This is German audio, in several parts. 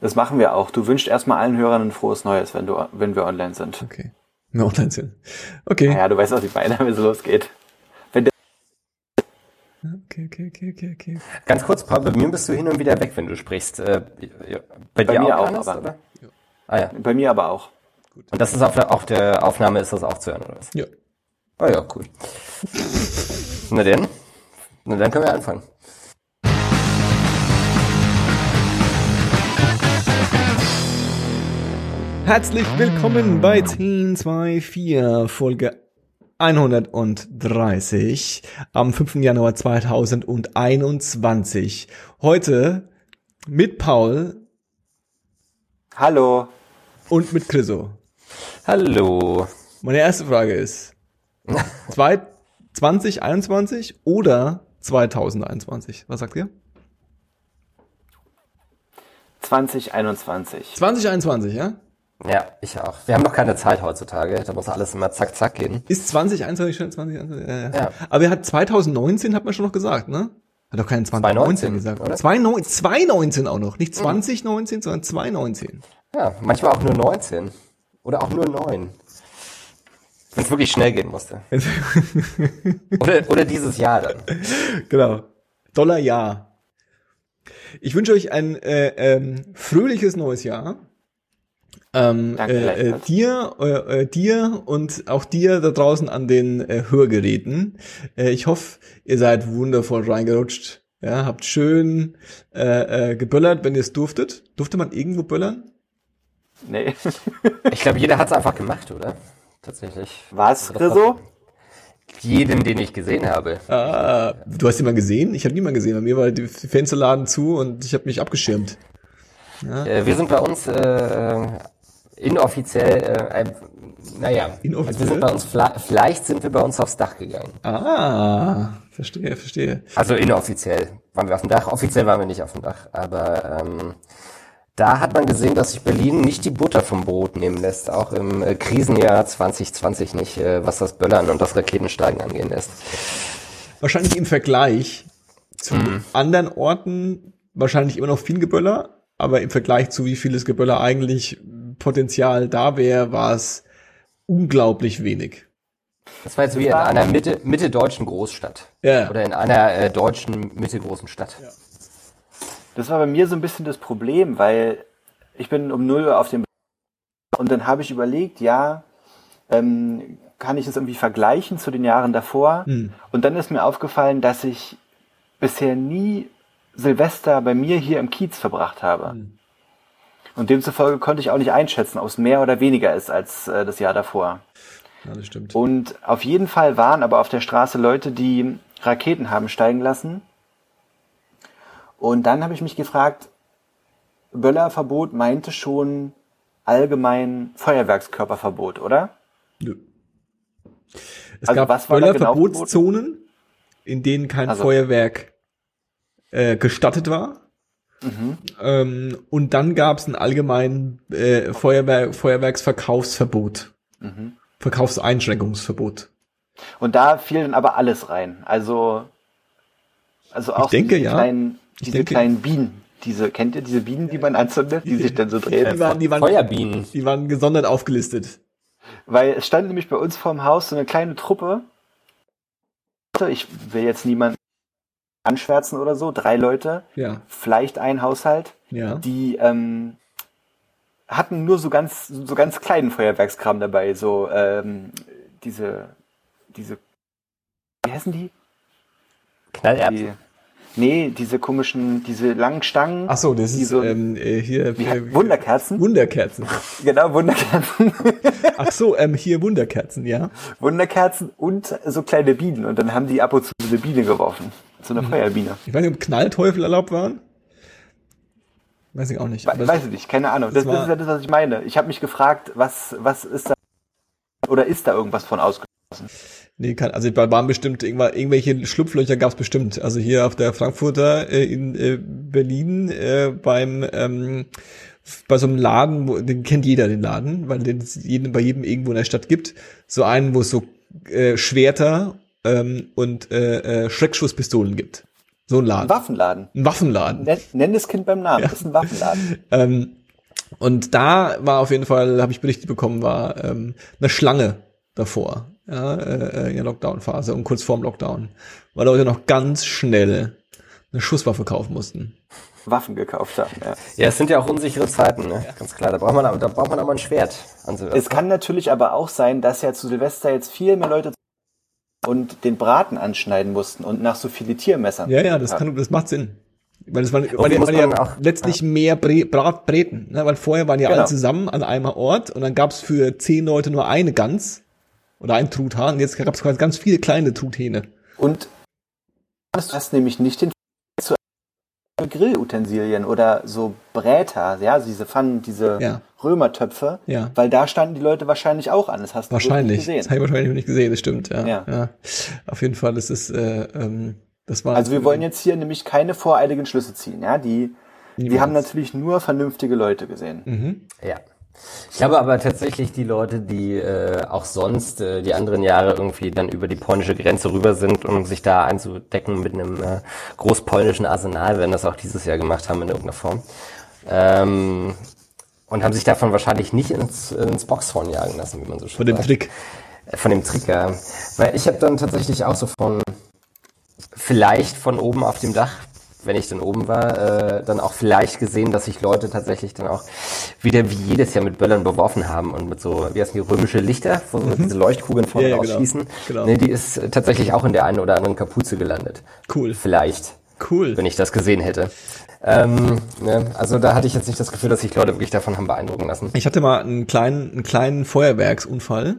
Das machen wir auch. Du wünschst erstmal allen Hörern ein frohes Neues, wenn, du, wenn wir online sind. Okay. Wenn wir online sind. Okay. Naja, du weißt, was ich meine, wenn es losgeht. Wenn der Okay, okay, okay, okay, okay. Ganz kurz, Paul, bei mir bist du hin und wieder weg, wenn du sprichst. Äh, bei, dir mir auch, Hannes, aber- oder? Ah ja. bei mir aber auch. Und das ist auf der, auf der Aufnahme ist das auch zu hören, oder was? Ja. Ah ja, cool. Na denn? Na dann können wir anfangen. Herzlich willkommen bei 1024 Folge 130 am 5. Januar 2021. Heute mit Paul Hallo. und mit Chriso. Hallo. Meine erste Frage ist, zwei- 2021 oder 2021? Was sagt ihr? 2021. 2021, ja? Ja, ich auch. Wir haben noch keine Zeit heutzutage. Da muss alles immer zack, zack gehen. Ist 2021 schon 2021? Ja, ja. Ja. Aber er hat 2019 hat man schon noch gesagt, ne? Hat doch keinen 2019 2019, gesagt. oder? 2019, 2019 auch noch. Nicht 2019, sondern 2019. Ja, manchmal auch nur 19. Oder auch nur 9. Wenn es wirklich schnell gehen musste. Oder, oder dieses Jahr dann. genau. Dollar Jahr. Ich wünsche euch ein äh, ähm, fröhliches neues Jahr. Ähm, Danke, äh, äh, dir, äh, äh, dir und auch dir da draußen an den äh, Hörgeräten. Äh, ich hoffe, ihr seid wundervoll reingerutscht. Ja, habt schön äh, äh, geböllert, wenn ihr es durftet. Durfte man irgendwo böllern? Nee. Ich glaube, jeder hat es einfach gemacht, oder? Tatsächlich. Was, Also das war- Jeden, den ich gesehen habe. Ah, du hast jemanden gesehen? Ich habe niemanden gesehen. Bei mir war die Fensterladen zu und ich habe mich abgeschirmt. Äh, wir sind bei uns äh, inoffiziell, äh, ein, naja, Inoffiziell? Also wir sind bei uns, vielleicht sind wir bei uns aufs Dach gegangen. Ah, verstehe, verstehe. Also inoffiziell waren wir auf dem Dach, offiziell waren wir nicht auf dem Dach, aber ähm, da hat man gesehen, dass sich Berlin nicht die Butter vom Brot nehmen lässt, auch im äh, Krisenjahr 2020 nicht, äh, was das Böllern und das Raketensteigen angehen lässt. Wahrscheinlich im Vergleich zu anderen Orten wahrscheinlich immer noch viel Geböller, aber im Vergleich zu wie vieles Geböller eigentlich Potenzial da wäre, war es unglaublich wenig. Das war jetzt wie in einer Mitte, mitteldeutschen Großstadt. Ja. Oder in einer äh, deutschen mittelgroßen Stadt. Das war bei mir so ein bisschen das Problem, weil ich bin um 0 Uhr auf dem und dann habe ich überlegt, ja, ähm, kann ich das irgendwie vergleichen zu den Jahren davor? Hm. Und dann ist mir aufgefallen, dass ich bisher nie Silvester bei mir hier im Kiez verbracht habe. Hm. Und demzufolge konnte ich auch nicht einschätzen, ob es mehr oder weniger ist als äh, das Jahr davor. Ja, das stimmt. Und auf jeden Fall waren aber auf der Straße Leute, die Raketen haben steigen lassen. Und dann habe ich mich gefragt, Böllerverbot meinte schon allgemein Feuerwerkskörperverbot, oder? Nö. Es Also gab genau Böllerverbotszonen, in denen kein Also- Feuerwerk äh, gestattet war. Mhm. Ähm, und dann gab es ein allgemein äh, Feuerwerk, Feuerwerksverkaufsverbot. Mhm. Verkaufseinschränkungsverbot. Und da fiel dann aber alles rein. Also, also auch denke, diese ja. kleinen, Ich diese denke- kleinen Bienen. Diese, kennt ihr diese Bienen, die man anzündet, die sich dann so drehen? Die waren, die waren, Feuerbienen. die waren gesondert aufgelistet. Weil es stand nämlich bei uns vorm Haus so eine kleine Truppe. Ich will jetzt niemanden anschwärzen oder so. Drei Leute, Ja, vielleicht ein Haushalt, ja. die ähm, hatten nur so ganz, so ganz kleinen Feuerwerkskram dabei. So ähm, diese, diese, wie heißen die? Knallerbsen. die? Nee, diese komischen, diese langen Stangen. Ach so, das ist so, ähm, äh, hier wie, äh, Wunderkerzen. Wunderkerzen. genau, Wunderkerzen. Ach so, ähm, hier Wunderkerzen, ja. Wunderkerzen und so kleine Bienen. Und dann haben die ab und zu so eine Biene geworfen. So Mhm. eine Feuerbiene. Ich weiß nicht, ob Knallteufel erlaubt waren. Weiß ich auch nicht. We- Weiß ich nicht, keine Ahnung. Das, das ist ja das, was ich meine. Ich habe mich gefragt, was, was ist da oder ist da irgendwas von ausgeschlossen? Nee, kann, also da waren bestimmt irgendwelche Schlupflöcher gab's bestimmt. Also hier auf der Frankfurter äh, in äh, Berlin äh, beim ähm, bei so einem Laden, wo, den kennt jeder den Laden, weil den es jeden, bei jedem irgendwo in der Stadt gibt. So einen, wo es so äh, Schwerter ähm, und äh, äh, Schreckschusspistolen gibt. So ein Ein Laden. Waffenladen. Ein Waffenladen. Nenn, nenn das Kind beim Namen. Das ist ein Waffenladen. Ähm, und da war auf jeden Fall, habe ich berichtet bekommen, war ähm, eine Schlange davor, ja, äh, in der Lockdown-Phase und kurz vorm Lockdown, weil Leute noch ganz schnell eine Schusswaffe kaufen mussten. Waffen gekauft haben, ja. Ja, es sind ja auch unsichere Zeiten, ne? Ganz klar. Da braucht man, aber- da braucht man aber ein Schwert. an Silvester. Es kann natürlich aber auch sein, dass ja zu Silvester jetzt viel mehr Leute und den Braten anschneiden mussten und nach so Filetiermessern. Ja, ja, das kann, das macht Sinn. Weil es waren, waren, ja- waren ja auch- letztlich mehr Bre Bratbreten, ne? weil vorher waren ja Genau. alle zusammen an einem Ort und dann gab's für zehn Leute nur eine Gans oder ein Truthahn und jetzt gab's quasi ganz viele kleine Truthähne. Und du hast nämlich nicht den Grillutensilien oder so Bräter, ja, diese Pfannen, diese Ja. Römertöpfe, Ja. weil da standen die Leute wahrscheinlich auch an. Das hast du Wahrscheinlich. nicht Das gesehen. habe ich wahrscheinlich noch nicht gesehen, das stimmt, ja. Ja. ja. Auf jeden Fall ist es, äh, ähm, das war. Also wir wollen jetzt hier nämlich keine voreiligen Schlüsse ziehen, ja, die, die Niemals. haben natürlich nur vernünftige Leute gesehen. Mhm. Ja. Ich glaube aber tatsächlich, die Leute, die äh, auch sonst äh, die anderen Jahre irgendwie dann über die polnische Grenze rüber sind, um sich da einzudecken mit einem äh, großpolnischen Arsenal, werden das auch dieses Jahr gemacht haben in irgendeiner Form. Ähm, und haben sich davon wahrscheinlich nicht ins, ins Boxhorn jagen lassen, wie man so schön Von dem sagt. Trick. Äh, Von dem Trick, ja. Weil ich habe dann tatsächlich auch so von, vielleicht von oben auf dem Dach, wenn ich dann oben war, äh, dann auch vielleicht gesehen, dass sich Leute tatsächlich dann auch wieder wie jedes Jahr mit Böllern beworfen haben und mit so, wie heißen die, römische Lichter, wo so diese Leuchtkugeln vorne Ja, ja, genau. rausschießen. Genau. Ne, die ist tatsächlich auch in der einen oder anderen Kapuze gelandet. Cool. Vielleicht Cool. wenn ich das gesehen hätte. Ähm, ne, also da hatte ich jetzt nicht das Gefühl, dass sich Leute wirklich davon haben beeindrucken lassen. Ich hatte mal einen kleinen, einen kleinen Feuerwerksunfall,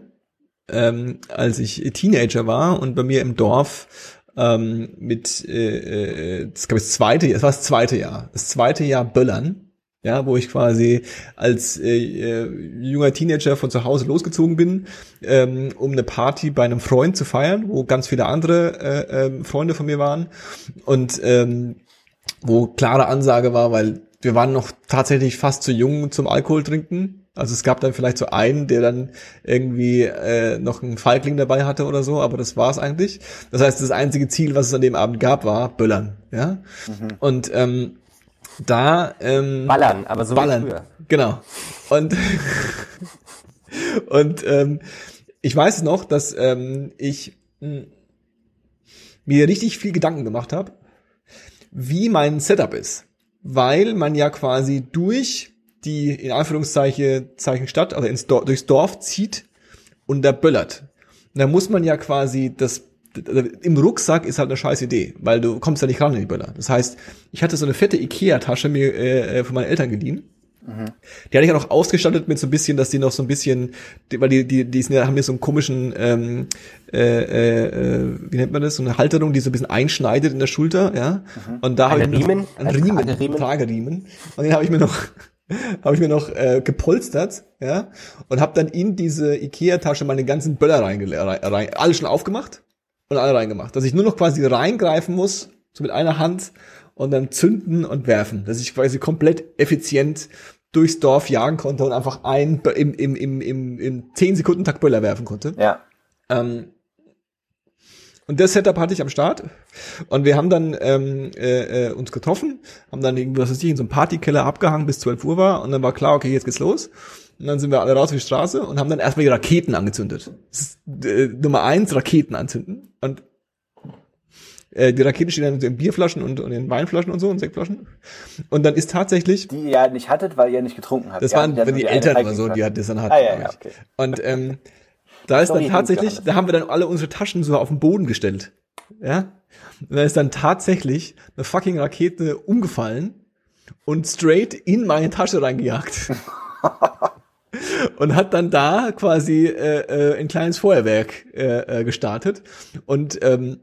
ähm, als ich Teenager war und bei mir im Dorf ähm, mit, äh, äh, das glaube ich das zweite, es war das zweite Jahr, das zweite Jahr Böllern, ja, wo ich quasi als äh, äh, junger Teenager von zu Hause losgezogen bin, ähm, um eine Party bei einem Freund zu feiern, wo ganz viele andere äh, ähm, Freunde von mir waren und ähm, wo klare Ansage war, weil wir waren noch tatsächlich fast zu jung zum Alkohol trinken. Also es gab dann vielleicht so einen, der dann irgendwie äh, noch einen Feigling dabei hatte oder so, aber das war es eigentlich. Das heißt, das einzige Ziel, was es an dem Abend gab, war Böllern. Ja. Und ähm, da ähm, Ballern, aber so wie Ballern. früher. Genau. Und, und ähm, ich weiß noch, dass ähm, ich mh, mir richtig viel Gedanken gemacht habe, wie mein Setup ist. Weil man ja quasi durch die, in Anführungszeichen, Zeichen Stadt, also ins Dorf, durchs Dorf zieht und da böllert. Und da muss man ja quasi das im Rucksack ist halt eine scheiß Idee, weil du kommst ja nicht ran in die Böller. Das heißt, ich hatte so eine fette Ikea-Tasche mir äh, von meinen Eltern geliehen. Die hatte ich auch noch ausgestattet mit so ein bisschen, dass die noch so ein bisschen, die, weil die, die, die sind ja, haben ja so einen komischen, ähm, äh, äh, äh, wie nennt man das, so eine Halterung, die so ein bisschen einschneidet in der Schulter, ja. Und da habe ich mir noch- Riemen? ein Ein Riemen, Trageriemen? Trageriemen. Und den habe ich mir noch, habe ich mir noch äh, gepolstert, ja, und habe dann in diese Ikea-Tasche meine ganzen Böller reingele- rein, alle schon aufgemacht und alle reingemacht, dass ich nur noch quasi reingreifen muss, so mit einer Hand und dann zünden und werfen, dass ich quasi komplett effizient durchs Dorf jagen konnte und einfach ein im im im im, im 10 Sekunden Takt Böller werfen konnte. Ja. Ähm, und das Setup hatte ich am Start. Und wir haben dann ähm, äh, äh, uns getroffen, haben dann irgendwie, was weiß ich, in so einem Partykeller abgehangen, bis 12 Uhr war. Und dann war klar, okay, jetzt geht's los. Und dann sind wir alle raus auf die Straße und haben dann erstmal die Raketen angezündet. Das ist, äh, Nummer eins, Raketen anzünden. Und äh, die Raketen stehen dann in Bierflaschen und, und in Weinflaschen und so und Sektflaschen. Und dann ist tatsächlich Die ihr ja nicht hattet, weil ihr nicht getrunken habt. das waren ja wenn die Eltern oder so, die hat das dann hatten. Ah, ja, ja, okay. Und ähm, da ist Sorry, dann tatsächlich, da haben wir dann alle unsere Taschen so auf den Boden gestellt. Ja? Und da ist dann tatsächlich eine fucking Rakete umgefallen und straight in meine Tasche reingejagt. und hat dann da quasi äh, äh, ein kleines Feuerwerk äh, äh, gestartet. Und ähm,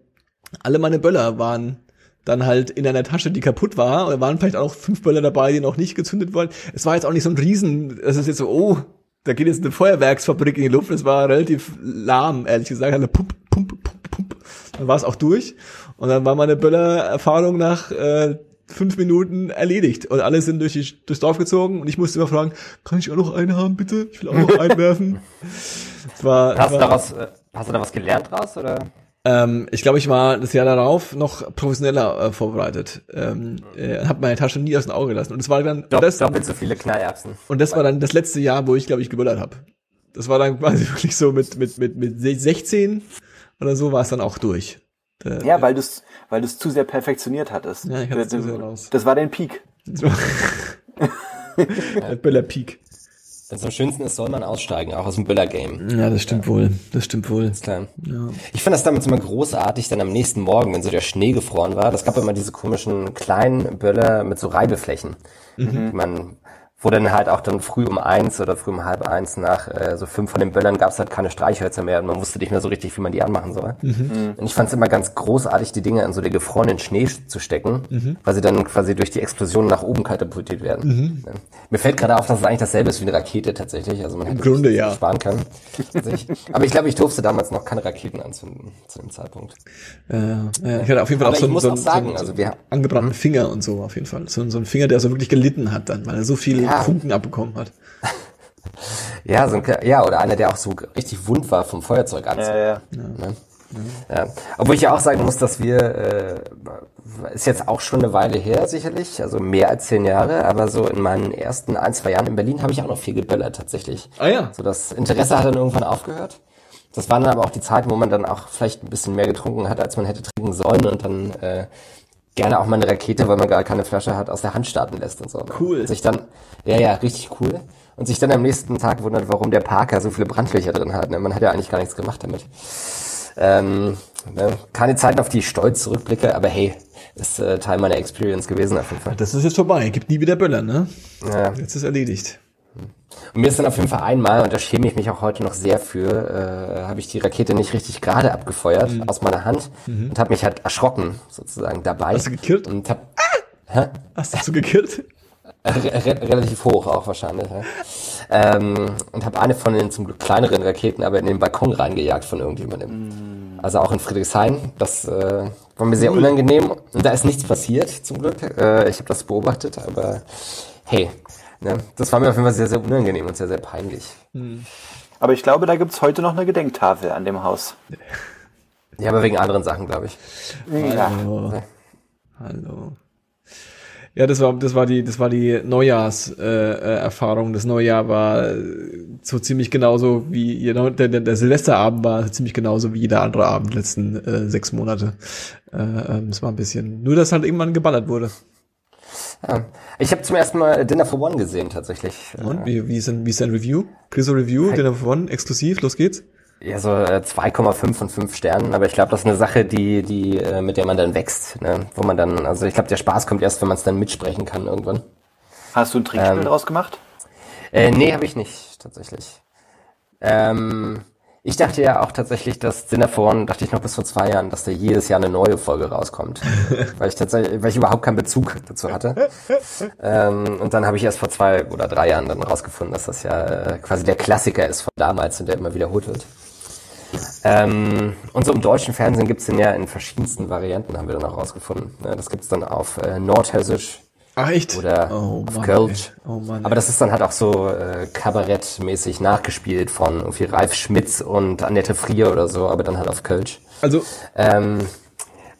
alle meine Böller waren dann halt in einer Tasche, die kaputt war. Oder waren vielleicht auch fünf Böller dabei, die noch nicht gezündet wurden. Es war jetzt auch nicht so ein Riesen, es ist jetzt so, oh, da geht jetzt eine Feuerwerksfabrik in die Luft. Es war relativ lahm, ehrlich gesagt. Eine Pump, Pump, Pump, Pump. Dann war es auch durch. Und dann war meine Böller-Erfahrung nach äh, fünf Minuten erledigt. Und alle sind durch die, durchs Dorf gezogen. Und ich musste immer fragen, kann ich auch noch einen haben, bitte? Ich will auch noch einen werfen. Es war, Hast du war daraus, äh, hast du da was gelernt draus oder? Ähm, ich glaube, ich war das Jahr darauf noch professioneller äh, vorbereitet. Ähm, äh, habe meine Tasche nie aus dem Auge gelassen. Und es war dann Dopp, das, doppelt so viele Knallerbsen. und das war dann das letzte Jahr, wo ich, glaube ich, geböllert habe. Das war dann quasi wirklich so mit, mit, mit, mit 16 oder so war es dann auch durch. Äh, Ja, weil du es weil du's zu sehr perfektioniert hattest. Ja, ich hatte es zu sehr raus. Das war dein Peak. so. Böller Peak. Wenn es am schönsten ist, soll man aussteigen, auch aus dem Böller-Game. Ja, das stimmt wohl. Das stimmt wohl. Ist klar. Ich fand das damals immer großartig, dann am nächsten Morgen, wenn so der Schnee gefroren war. Das gab immer diese komischen kleinen Böller mit so Reibeflächen, die man, wo dann halt auch dann früh um eins oder früh um halb eins nach äh, so fünf von den Böllern gab es halt keine Streichhölzer mehr und man wusste nicht mehr so richtig, wie man die anmachen soll. Und ich fand es immer ganz großartig, die Dinge in so den gefrorenen Schnee zu stecken, weil sie dann quasi durch die Explosion nach oben katapultiert werden. Ja. Mir fällt gerade auf, dass es eigentlich dasselbe ist wie eine Rakete tatsächlich. Also man hätte Grunde, ja. sparen können. Tatsächlich. Aber ich glaube, ich durfte damals noch keine Raketen anzünden zu dem Zeitpunkt. Äh, ja, ich hatte auf jeden Fall Aber auch so, muss so, auch so, sagen, so, also wir- angebrannten Finger und so auf jeden Fall. So, so ein Finger, der so wirklich gelitten hat dann, weil er so viel Ja. Funken abbekommen hat. Ja, so ein, ja, oder einer, der auch so richtig wund war vom Feuerzeug anzünden. Ja, ja. Ne? Ja. Obwohl ich ja auch sagen muss, dass wir, äh, ist jetzt auch schon eine Weile her sicherlich, also mehr als zehn Jahre, aber so in meinen ersten ein, zwei Jahren in Berlin habe ich auch noch viel geböllert tatsächlich. Ah ja. So das Interesse hat dann irgendwann aufgehört. Das waren dann aber auch die Zeiten, wo man dann auch vielleicht ein bisschen mehr getrunken hat, als man hätte trinken sollen und dann äh, gerne auch mal eine Rakete, weil man gar keine Flasche hat, aus der Hand starten lässt und so. Cool. Und sich dann, ja, ja, richtig cool. Und sich dann am nächsten Tag wundert, warum der Parker so viele Brandlöcher drin hat. Ne? Man hat ja eigentlich gar nichts gemacht damit. Ähm, ne? Keine Zeiten, auf die ich stolz zurückblicke, aber hey, ist äh, Teil meiner Experience gewesen auf jeden Fall. Das ist jetzt vorbei. Gibt nie wieder Böller, ne? Ja. Jetzt ist erledigt. Und mir ist dann auf jeden Fall einmal, und da schäme ich mich auch heute noch sehr für, äh, habe ich die Rakete nicht richtig gerade abgefeuert Mhm. aus meiner Hand und habe mich halt erschrocken sozusagen dabei. Hast du gekillt? Und hab Hast du gekillt? re re relativ hoch auch wahrscheinlich. Ja. Ähm, und habe eine von den zum Glück kleineren Raketen aber in den Balkon reingejagt von irgendjemandem. Also auch in Friedrichshain. Das äh, war mir sehr unangenehm. Und da ist nichts passiert, zum Glück. Äh, ich habe das beobachtet, aber hey, ne, das war mir auf jeden Fall sehr, sehr unangenehm und sehr, sehr peinlich. Aber ich glaube, da gibt's heute noch eine Gedenktafel an dem Haus. Ja, aber wegen anderen Sachen, glaube ich. Ja. Hallo. Hallo. Ja, das war, das war die, das war die Neujahrserfahrung. Äh, Erfahrung. das Neujahr war äh, so ziemlich genauso wie der, der, der Silvesterabend war ziemlich genauso wie jeder andere Abend letzten äh, sechs Monate. Äh, ähm, es war ein bisschen, nur dass halt irgendwann geballert wurde. Ja. Ich habe zum ersten Mal Dinner for One gesehen, tatsächlich. Und wie, wie ist denn, wie ist dein Review? Chriso Review, Dinner for One, exklusiv, los geht's. Ja, so äh, 2,5 von 5 Sternen, aber ich glaube, das ist eine Sache, die, die, äh, mit der man dann wächst, ne? wo man dann, also ich glaube, der Spaß kommt erst, wenn man es dann mitsprechen kann irgendwann. Hast du ein Trinkspiel Ähm. draus gemacht? Äh, nee, habe ich nicht, tatsächlich. Ähm, ich dachte ja auch tatsächlich, dass One, dachte ich noch bis vor zwei Jahren, dass da jedes Jahr eine neue Folge rauskommt. weil ich tatsächlich, weil ich überhaupt keinen Bezug dazu hatte. ähm, und dann habe ich erst vor zwei oder drei Jahren dann rausgefunden, dass das ja äh, quasi der Klassiker ist von damals und der immer wiederholt wird. Ähm, und so im deutschen Fernsehen gibt's den ja in verschiedensten Varianten, haben wir dann auch rausgefunden. Ne, Das gibt's dann auf äh, Nordhessisch Ach, echt? oder oh, auf Mann, Kölsch. Oh Mann. Aber das ist dann halt auch so äh, kabarettmäßig nachgespielt von irgendwie Ralf Schmitz und Annette Frier oder so, aber dann halt auf Kölsch. also, Ähm,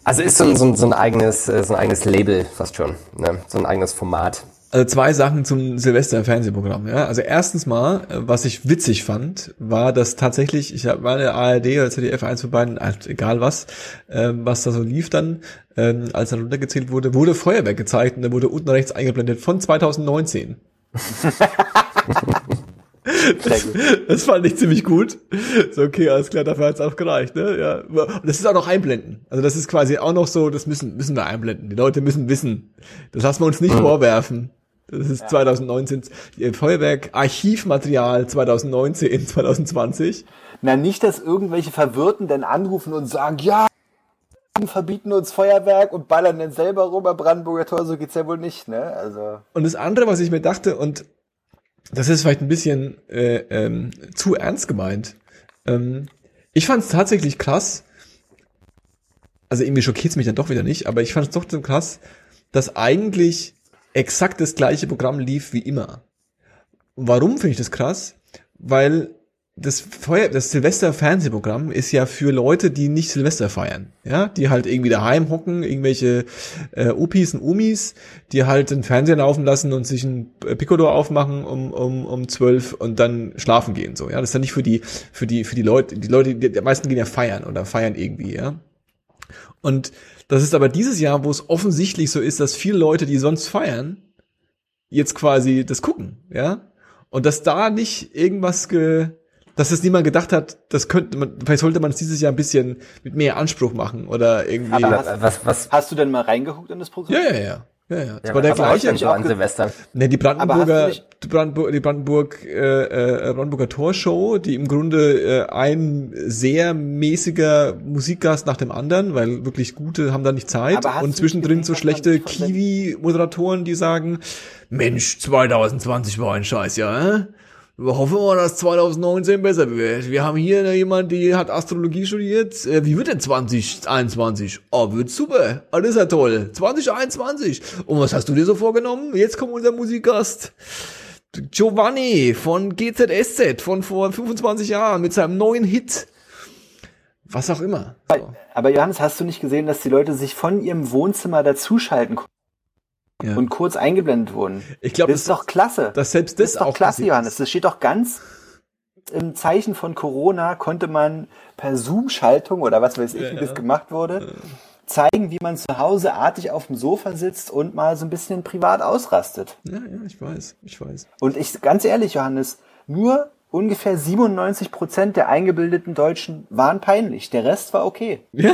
also ist so ein, so ein, so ein eigenes, äh, so ein eigenes Label fast schon, ne? so ein eigenes Format. Also zwei Sachen zum Silvester-Fernsehprogramm. Ja? Also erstens mal, äh, was ich witzig fand, war, dass tatsächlich, ich hab- war in der ARD oder ZDF, eins von beiden, halt egal was, ähm, was da so lief dann, ähm, als dann runtergezählt wurde, wurde Feuerwerk gezeigt und da wurde unten rechts eingeblendet von 2019. Das fand ich ziemlich gut. So, okay, alles klar, dafür hat's auch gereicht, ne? Ja. Und das ist auch noch einblenden. Also das ist quasi auch noch so, das müssen, müssen wir einblenden. Die Leute müssen wissen. Das lassen wir uns nicht vorwerfen. Das ist 2019, ihr Feuerwerk, Archivmaterial 2019, 2020. Na, nicht, dass irgendwelche Verwirrten dann anrufen und sagen, ja, verbieten uns Feuerwerk und ballern dann selber rum am Brandenburger Tor, so geht's ja wohl nicht, ne? Also, Und das andere, was ich mir dachte, und das ist vielleicht ein bisschen äh, ähm, zu ernst gemeint, ähm, ich fand es tatsächlich krass, also irgendwie schockiert es mich dann doch wieder nicht, aber ich fand es doch so krass, dass eigentlich exakt das gleiche Programm lief wie immer. Warum finde ich das krass? Weil das Feuer, das Silvester-Fernsehprogramm ist ja für Leute, die nicht Silvester feiern, ja, die halt irgendwie daheim hocken, irgendwelche äh, Opis und Umis, die halt den Fernseher laufen lassen und sich ein Piccolo aufmachen um um um zwölf und dann schlafen gehen, so, ja, das ist ja nicht für die für die für die Leute, die Leute, die, die meisten gehen ja feiern oder feiern irgendwie, ja, und das ist aber dieses Jahr, wo es offensichtlich so ist, dass viele Leute, die sonst feiern, jetzt quasi das gucken, ja, und dass da nicht irgendwas ge dass es niemand gedacht hat, das könnte man, vielleicht sollte man es dieses Jahr ein bisschen mit mehr Anspruch machen oder irgendwie. Aber hast, was, was, hast du denn mal reingeguckt in das Programm? Ja, ja, ja. Ja, ja. Das ja, war der gleiche. Nicht an Silvester. Ne, die Brandenburger, die Brandenburg, die Brandenburg, äh, äh, Brandenburger Torshow, die im Grunde äh, ein sehr mäßiger Musikgast nach dem anderen, weil wirklich gute haben da nicht Zeit und zwischendrin so schlechte Kiwi-Moderatoren, die sagen, Mensch, 2020 war ein Scheiß, ja, äh? Hoffen wir, dass 2019 besser wird. Wir haben hier jemand, die hat Astrologie studiert. Äh, wie wird denn 2021? Oh, wird super. Alles ja toll. 2021. Und was hast du dir so vorgenommen? Jetzt kommt unser Musikgast. Giovanni von GZSZ von vor 25 Jahren mit seinem neuen Hit. Was auch immer. So. Aber Johannes, hast du nicht gesehen, dass die Leute sich von ihrem Wohnzimmer dazuschalten konnten? Ja. und kurz eingeblendet wurden. Ich glaube, das, ist doch klasse. Das selbst das, das ist doch klasse, Johannes. Das steht doch ganz im Zeichen von Corona konnte man per Zoom-Schaltung oder was weiß ich, ja, wie das gemacht wurde, zeigen, wie man zu Hause artig auf dem Sofa sitzt und mal so ein bisschen privat ausrastet. Ja, ja, ich weiß, ich weiß. Und ich, ganz ehrlich, Johannes, nur ungefähr 97 Prozent der eingebildeten Deutschen waren peinlich. Der Rest war okay. Ja.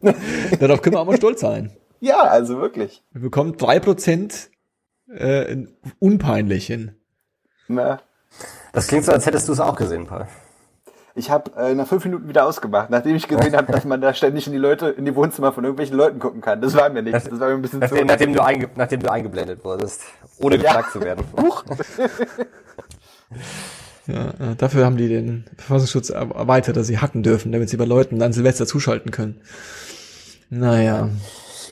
Darauf können wir auch mal stolz sein. Ja, also wirklich. Wir bekommen drei Prozent äh, unpeinlich hin. Na. Das klingt so, als hättest du es auch gesehen, Paul. Ich habe äh, nach fünf Minuten wieder ausgemacht, nachdem ich gesehen habe, dass man da ständig in die Leute, in die Wohnzimmer von irgendwelchen Leuten gucken kann. Das war mir nichts. Das war mir ein bisschen nachdem, zu. Nachdem du, einge nachdem du eingeblendet wurdest, ohne gefragt ja. zu werden. Huch. ja, äh, dafür haben die den Verfassungsschutz erweitert, dass sie hacken dürfen, damit sie bei Leuten dann Silvester zuschalten können. Naja. Ja,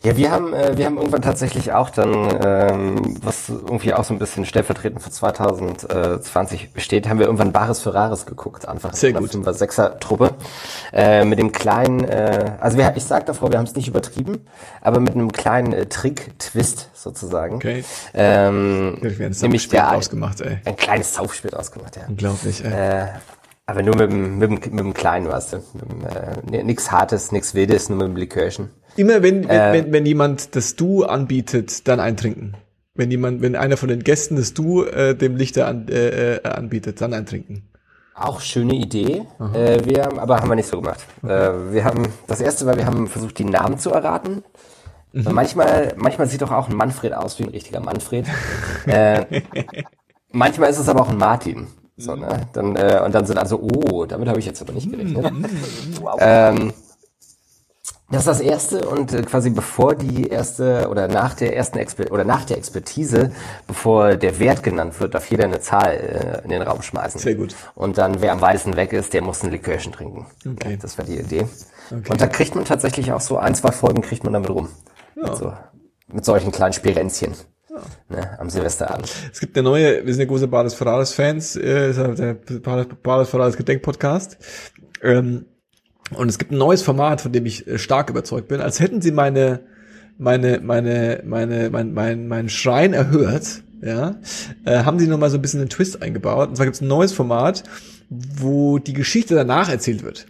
wir haben, äh, wir haben irgendwann tatsächlich auch dann, ähm, was irgendwie auch so ein bisschen stellvertretend für 2020 besteht, haben wir irgendwann Bares für Rares geguckt, einfach Sehr in einer 5 6er Truppe. Äh, mit dem kleinen, äh, also wir, ich sag davor, wir haben es nicht übertrieben, aber mit einem kleinen äh, Trick-Twist sozusagen. Okay. Ähm, nämlich der ausgemacht, ey. Ein kleines Saufspiel ausgemacht, ja. Unglaublich, ey. Äh, aber nur mit dem, mit dem, mit dem Kleinen, weißt du. Mit dem, äh, nix Hartes, nix Wildes, nur mit dem Likörchen. Immer wenn, äh, wenn, wenn jemand das Du anbietet, dann eintrinken. Wenn jemand, wenn einer von den Gästen das Du äh, dem Lichter an, äh, äh, anbietet, dann eintrinken. Auch schöne Idee. Äh, wir haben, aber haben wir nicht so gemacht. Okay. Äh, wir haben das erste war, wir haben versucht, die Namen zu erraten. Mhm. Manchmal, manchmal sieht doch auch ein Manfred aus wie ein richtiger Manfred. äh, manchmal ist es aber auch ein Martin. So, ne? Dann, äh, und dann sind also, oh, damit habe ich jetzt aber nicht gerechnet. Mhm. wow. ähm, das ist das erste und äh, quasi bevor die erste oder nach der ersten Exper oder nach der Expertise, bevor der Wert genannt wird, darf jeder eine Zahl äh, in den Raum schmeißen. Sehr gut. Und dann wer am weitesten weg ist, der muss ein Likörchen trinken. Okay. Das war die Idee. Okay. Und da kriegt man tatsächlich auch so ein, zwei Folgen kriegt man damit rum. Ja. Mit, so, mit solchen kleinen Spirenzchen. Ne, am Silvesterabend. Es gibt eine neue, wir sind ja große Bades Ferraris Fans, äh, der Bades Ferraris Gedenk-Podcast. Ähm, und es gibt ein neues Format, von dem ich äh, stark überzeugt bin, als hätten sie meine, meine, meine, meine, mein, mein, mein Schrein erhört, ja, äh, haben sie nochmal so ein bisschen einen Twist eingebaut. Und zwar gibt es ein neues Format, wo die Geschichte danach erzählt wird.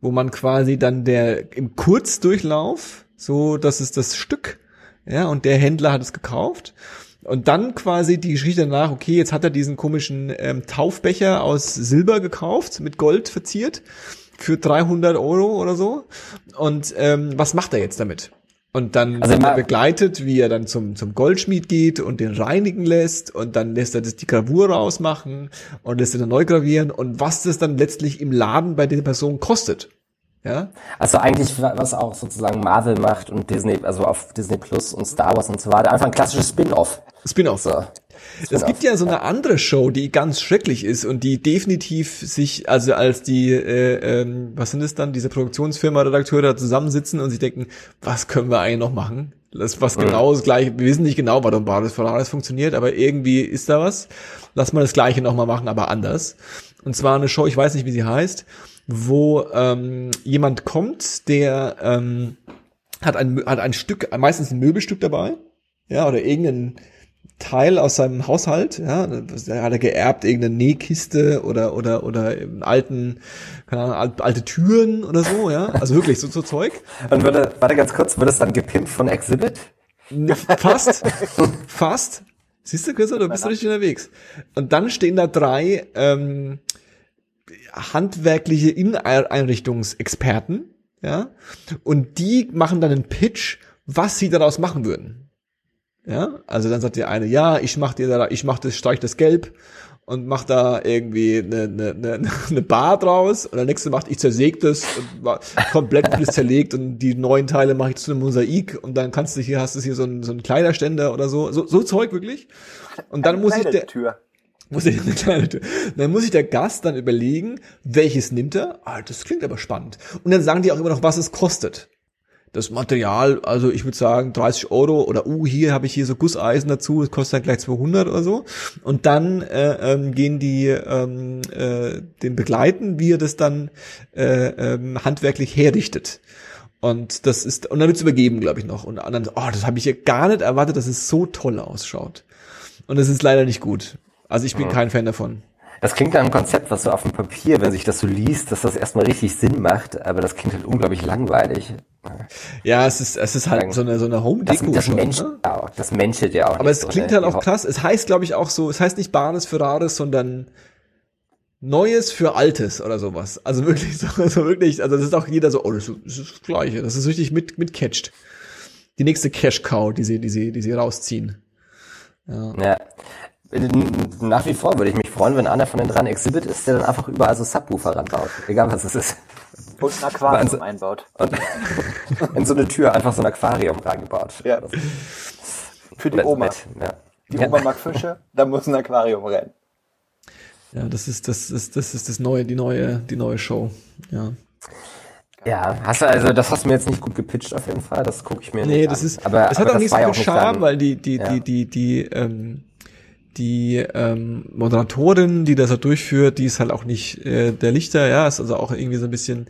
Wo man quasi dann der, im Kurzdurchlauf, so, das ist das Stück, ja, und der Händler hat es gekauft. Und dann quasi die Geschichte danach, okay, jetzt hat er diesen komischen ähm, Taufbecher aus Silber gekauft, mit Gold verziert für 300 Euro oder so. Und ähm, was macht er jetzt damit? Und dann also er begleitet, wie er dann zum, zum Goldschmied geht und den reinigen lässt und dann lässt er das die Gravur rausmachen und lässt ihn dann neu gravieren und was das dann letztlich im Laden bei der Person kostet. Ja? Also eigentlich, was auch sozusagen Marvel macht und Disney, also auf Disney Plus und Star Wars und so weiter, einfach ein klassisches Spin-off. Spin-off. So. Es gibt ja so eine andere Show, die ganz schrecklich ist und die definitiv sich, also als die, äh, ähm, was sind es dann, diese Produktionsfirma, Redakteure da zusammensitzen und sich denken, was können wir eigentlich noch machen? Das was genau das gleiche, wir wissen nicht genau, warum Baris Ferraris funktioniert, aber irgendwie ist da was. Lass mal das gleiche nochmal machen, aber anders. Und zwar eine Show, ich weiß nicht, wie sie heißt, wo ähm, jemand kommt, der ähm, hat ein, hat ein Stück, meistens ein Möbelstück dabei, ja, oder irgendein Teil aus seinem Haushalt, ja, da hat er geerbt, irgendeine Nähkiste oder oder oder alten, keine Ahnung, alte Türen oder so, ja, also wirklich so so Zeug. Und würde, warte ganz kurz, wird es dann gepimpt von Exhibit? Fast, fast. Siehst du, Christoph, du bist richtig unterwegs. Und dann stehen da drei ähm, handwerkliche Inneneinrichtungsexperten, ja, und die machen dann einen Pitch, was sie daraus machen würden. Ja, also dann sagt der eine, ja, ich mach dir da, ich mach das, streich das Gelb und mach da irgendwie eine, eine, eine, eine Bar draus und der nächste macht, ich zersäg das und war komplett alles zerlegt und die neuen Teile mache ich zu einem Mosaik und dann kannst du hier, hast du hier so einen, so einen Kleiderständer oder so, so, so Zeug wirklich. Und dann Eine muss ich der, Tür. muss ich eine kleine Tür. Dann muss ich der Gast dann überlegen, welches nimmt er. Ah, das klingt aber spannend. Und dann sagen die auch immer noch, was es kostet. Das Material, also ich würde sagen 30 Euro oder uh, hier habe ich hier so Gusseisen dazu, es kostet dann gleich 200 oder so. Und dann äh, ähm, gehen die ähm, äh, den begleiten, wie er das dann äh, ähm, handwerklich herrichtet. Und das ist, und dann wird's übergeben, glaube ich, noch. Und dann, oh, das habe ich ja gar nicht erwartet, dass es so toll ausschaut. Und es ist leider nicht gut. Also ich bin kein Fan davon. Das klingt nach einem Konzept, was so auf dem Papier, wenn sich das so liest, dass das erstmal richtig Sinn macht, aber das klingt halt unglaublich langweilig. Ja, es ist, es ist halt so eine, so eine home Das, das, Mensch, ja, auch, das menschelt ja auch. Aber es so, klingt ne? halt auch krass. Es heißt, glaube ich, auch so, es heißt nicht Bares für Rares, sondern Neues für Altes oder sowas. Also wirklich, so, also wirklich, also das ist auch jeder so, oh, das ist das, ist das Gleiche. Das ist richtig mit, mit catcht. Die nächste Cash Cow, die sie, die sie, die sie rausziehen. Ja. Nach wie vor würde ich mich freuen, wenn einer von den dreien Exhibit ist, der dann einfach überall so Subwoofer ranbaut. Egal was es ist. Und ein Aquarium Also- einbaut. Und in so eine Tür einfach so ein Aquarium reingebaut. Ja. Für die Das ist Oma. Ja. Die Ja. Oma mag Fische, da muss ein Aquarium rein. Ja, das ist, das ist, das ist das neue, die neue, die neue Show. Ja. Ja, hast du also, das hast du mir jetzt nicht gut gepitcht auf jeden Fall. Das gucke ich mir Nee, nicht das an. ist, aber, es aber hat auch das nicht so viel Charme, weil die, die, Ja. die, die, die, ähm, die ähm, Moderatorin, die das so durchführt, die ist halt auch nicht äh, der Lichter, ja, ist also auch irgendwie so ein bisschen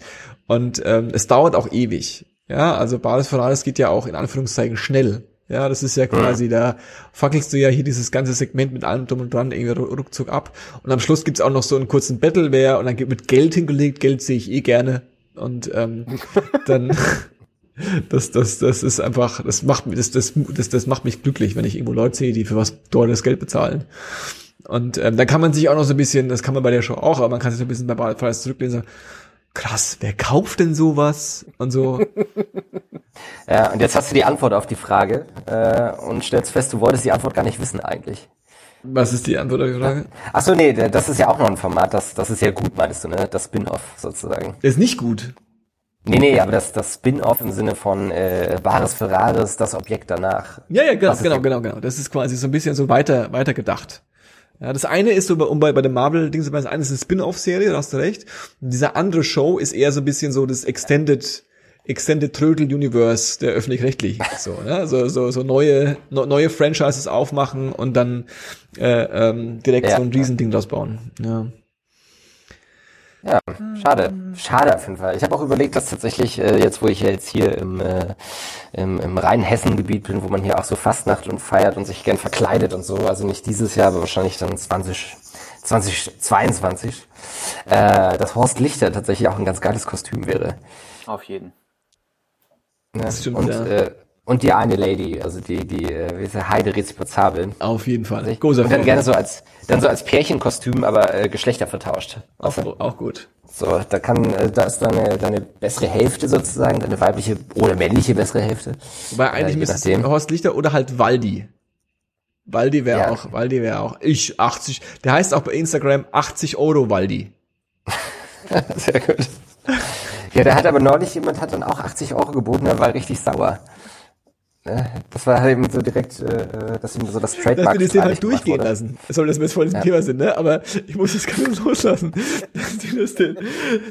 und ähm, es dauert auch ewig, ja, also von alles geht ja auch in Anführungszeichen schnell, ja, das ist ja quasi, da fackelst du ja hier dieses ganze Segment mit allem drum und dran irgendwie ru- ruckzuck ab und am Schluss gibt's auch noch so einen kurzen Battleware und dann wird Geld hingelegt, Geld sehe ich eh gerne und ähm, dann das, das, das ist einfach, das macht mich, das, das, das, das macht mich glücklich, wenn ich irgendwo Leute sehe, die für was teures Geld bezahlen. Und ähm, dann kann man sich auch noch so ein bisschen, das kann man bei der Show auch, aber man kann sich so ein bisschen bei Ballpreis zurücklehnen und sagen, krass, wer kauft denn sowas? Und so, Ja, und jetzt hast du die Antwort auf die Frage äh, und stellst fest, du wolltest die Antwort gar nicht wissen eigentlich. was ist die Antwort auf die Frage? Ach so, nee, das ist ja auch noch ein Format, das, das ist ja gut, meinst du, ne? Das Spin-off sozusagen. Ist nicht gut. Nee, nee, aber das, das Spin-off im Sinne von äh, Bares für Rares, das Objekt danach. Ja, ja, genau, genau, genau, genau. Das ist quasi so ein bisschen so weiter, weiter gedacht. Ja, das eine ist so, bei- um bei, bei dem Marvel-Ding, das eine ist eine Spin-off-Serie, da hast du recht. Und diese andere Show ist eher so ein bisschen so das Extended, Extended Trödel Universe der öffentlich-rechtlichen. So, ne? so, so, so neue, no, neue Franchises aufmachen und dann äh, ähm, direkt Ja. so ein Riesending draus bauen. Ja. Ja, schade. Schade auf jeden Fall. Ich habe auch überlegt, dass tatsächlich, äh, jetzt wo ich ja jetzt hier im, äh, im, im Rhein-Hessen-Gebiet bin, wo man hier auch so Fastnacht und feiert und sich gern verkleidet und so, also nicht dieses Jahr, aber wahrscheinlich dann 20, 2022, äh, dass Horst Lichter tatsächlich auch ein ganz geiles Kostüm wäre. Auf jeden. Ne? Das stimmt, und, ja. äh, und die eine Lady, also die, die, äh, wie ist Heide Rezipozabel. Auf jeden Fall. Großer Und dann gerne so als, dann so als Pärchenkostüm, aber äh, Geschlechter vertauscht. auch, auch gut. So, da kann, äh, da ist deine, deine bessere Hälfte sozusagen, deine weibliche oder männliche bessere Hälfte. Wobei eigentlich je müsste es. Horst Lichter oder halt Waldi. Waldi wäre Ja. auch, Waldi wäre auch. Ich 80. Der heißt auch bei Instagram 80 Euro Waldi. Sehr gut. Ja, da hat aber neulich jemand hat dann auch 80 Euro geboten, der war richtig sauer. Ne? Das war halt eben so direkt, äh, dass ihm so das Dass Trademark wir das hier halt durchgehen wurde. lassen. Sorry, dass wir jetzt voll diesem Thema sind, ne? Aber ich muss gar nicht loslassen. Dass die, das denn,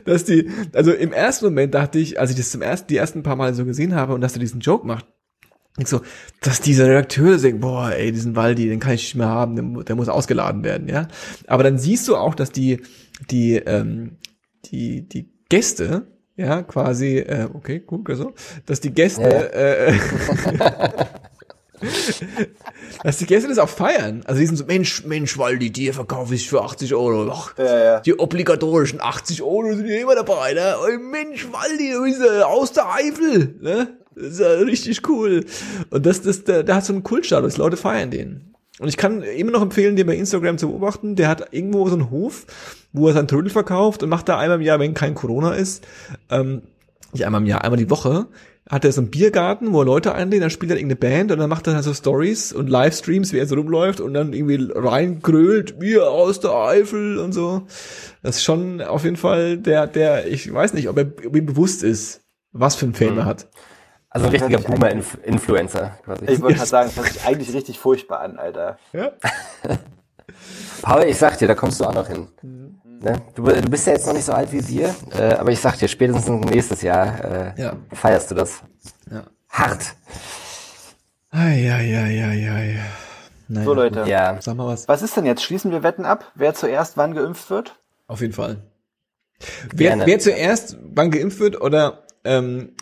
dass die, also im ersten Moment dachte ich, als ich das zum ersten, die ersten paar Mal so gesehen habe und dass er diesen Joke macht, so, dass dieser Redakteur denkt, boah, ey, diesen Waldi, den kann ich nicht mehr haben, der muss ausgeladen werden, ja. Aber dann siehst du auch, dass die, die, ähm, die, die Gäste, ja, quasi, äh, okay, gut, also, dass die Gäste, Ja, äh, dass die Gäste das auch feiern. Also die sind so, Mensch, Mensch, Waldi, die verkaufe ich für 80 Euro. Ach, Ja, ja. die obligatorischen 80 Euro sind ja immer dabei, ne? Oh, Mensch, Waldi, du bist ja aus der Eifel, ne? Das ist ja richtig cool. Und das, das, der, der hat so einen Kultstatus, Leute feiern den. Und ich kann immer noch empfehlen, den bei Instagram zu beobachten. Der hat irgendwo so einen Hof, wo er sein Trödel verkauft und macht da einmal im Jahr, wenn kein Corona ist, ähm, nicht einmal im Jahr, einmal die Woche, hat er so einen Biergarten, wo er Leute einlädt, dann spielt er irgendeine Band und dann macht er halt so Stories und Livestreams, wie er so rumläuft und dann irgendwie reingrölt, Bier aus der Eifel und so. Das ist schon auf jeden Fall der, der, ich weiß nicht, ob er ob ihm bewusst ist, was für ein Fame er hat. Also ein richtiger Boomer-Influencer quasi. Ich wollte gerade sagen, das hört sich eigentlich richtig furchtbar an, Alter. Ja. Paul, ich sag dir, da kommst du auch noch hin. Mhm. Ne? Du, du bist ja jetzt noch nicht so alt wie wir, äh, aber ich sag dir, spätestens nächstes Jahr äh, Ja. feierst du das. Ja. Hart. Ei, ei, ei, ei, ei. Naja, So, Leute. Ja. Sag mal was. Was ist denn jetzt? Schließen wir Wetten ab, wer zuerst wann geimpft wird? Auf jeden Fall. Wer, Gerne. wer zuerst wann geimpft wird oder ähm,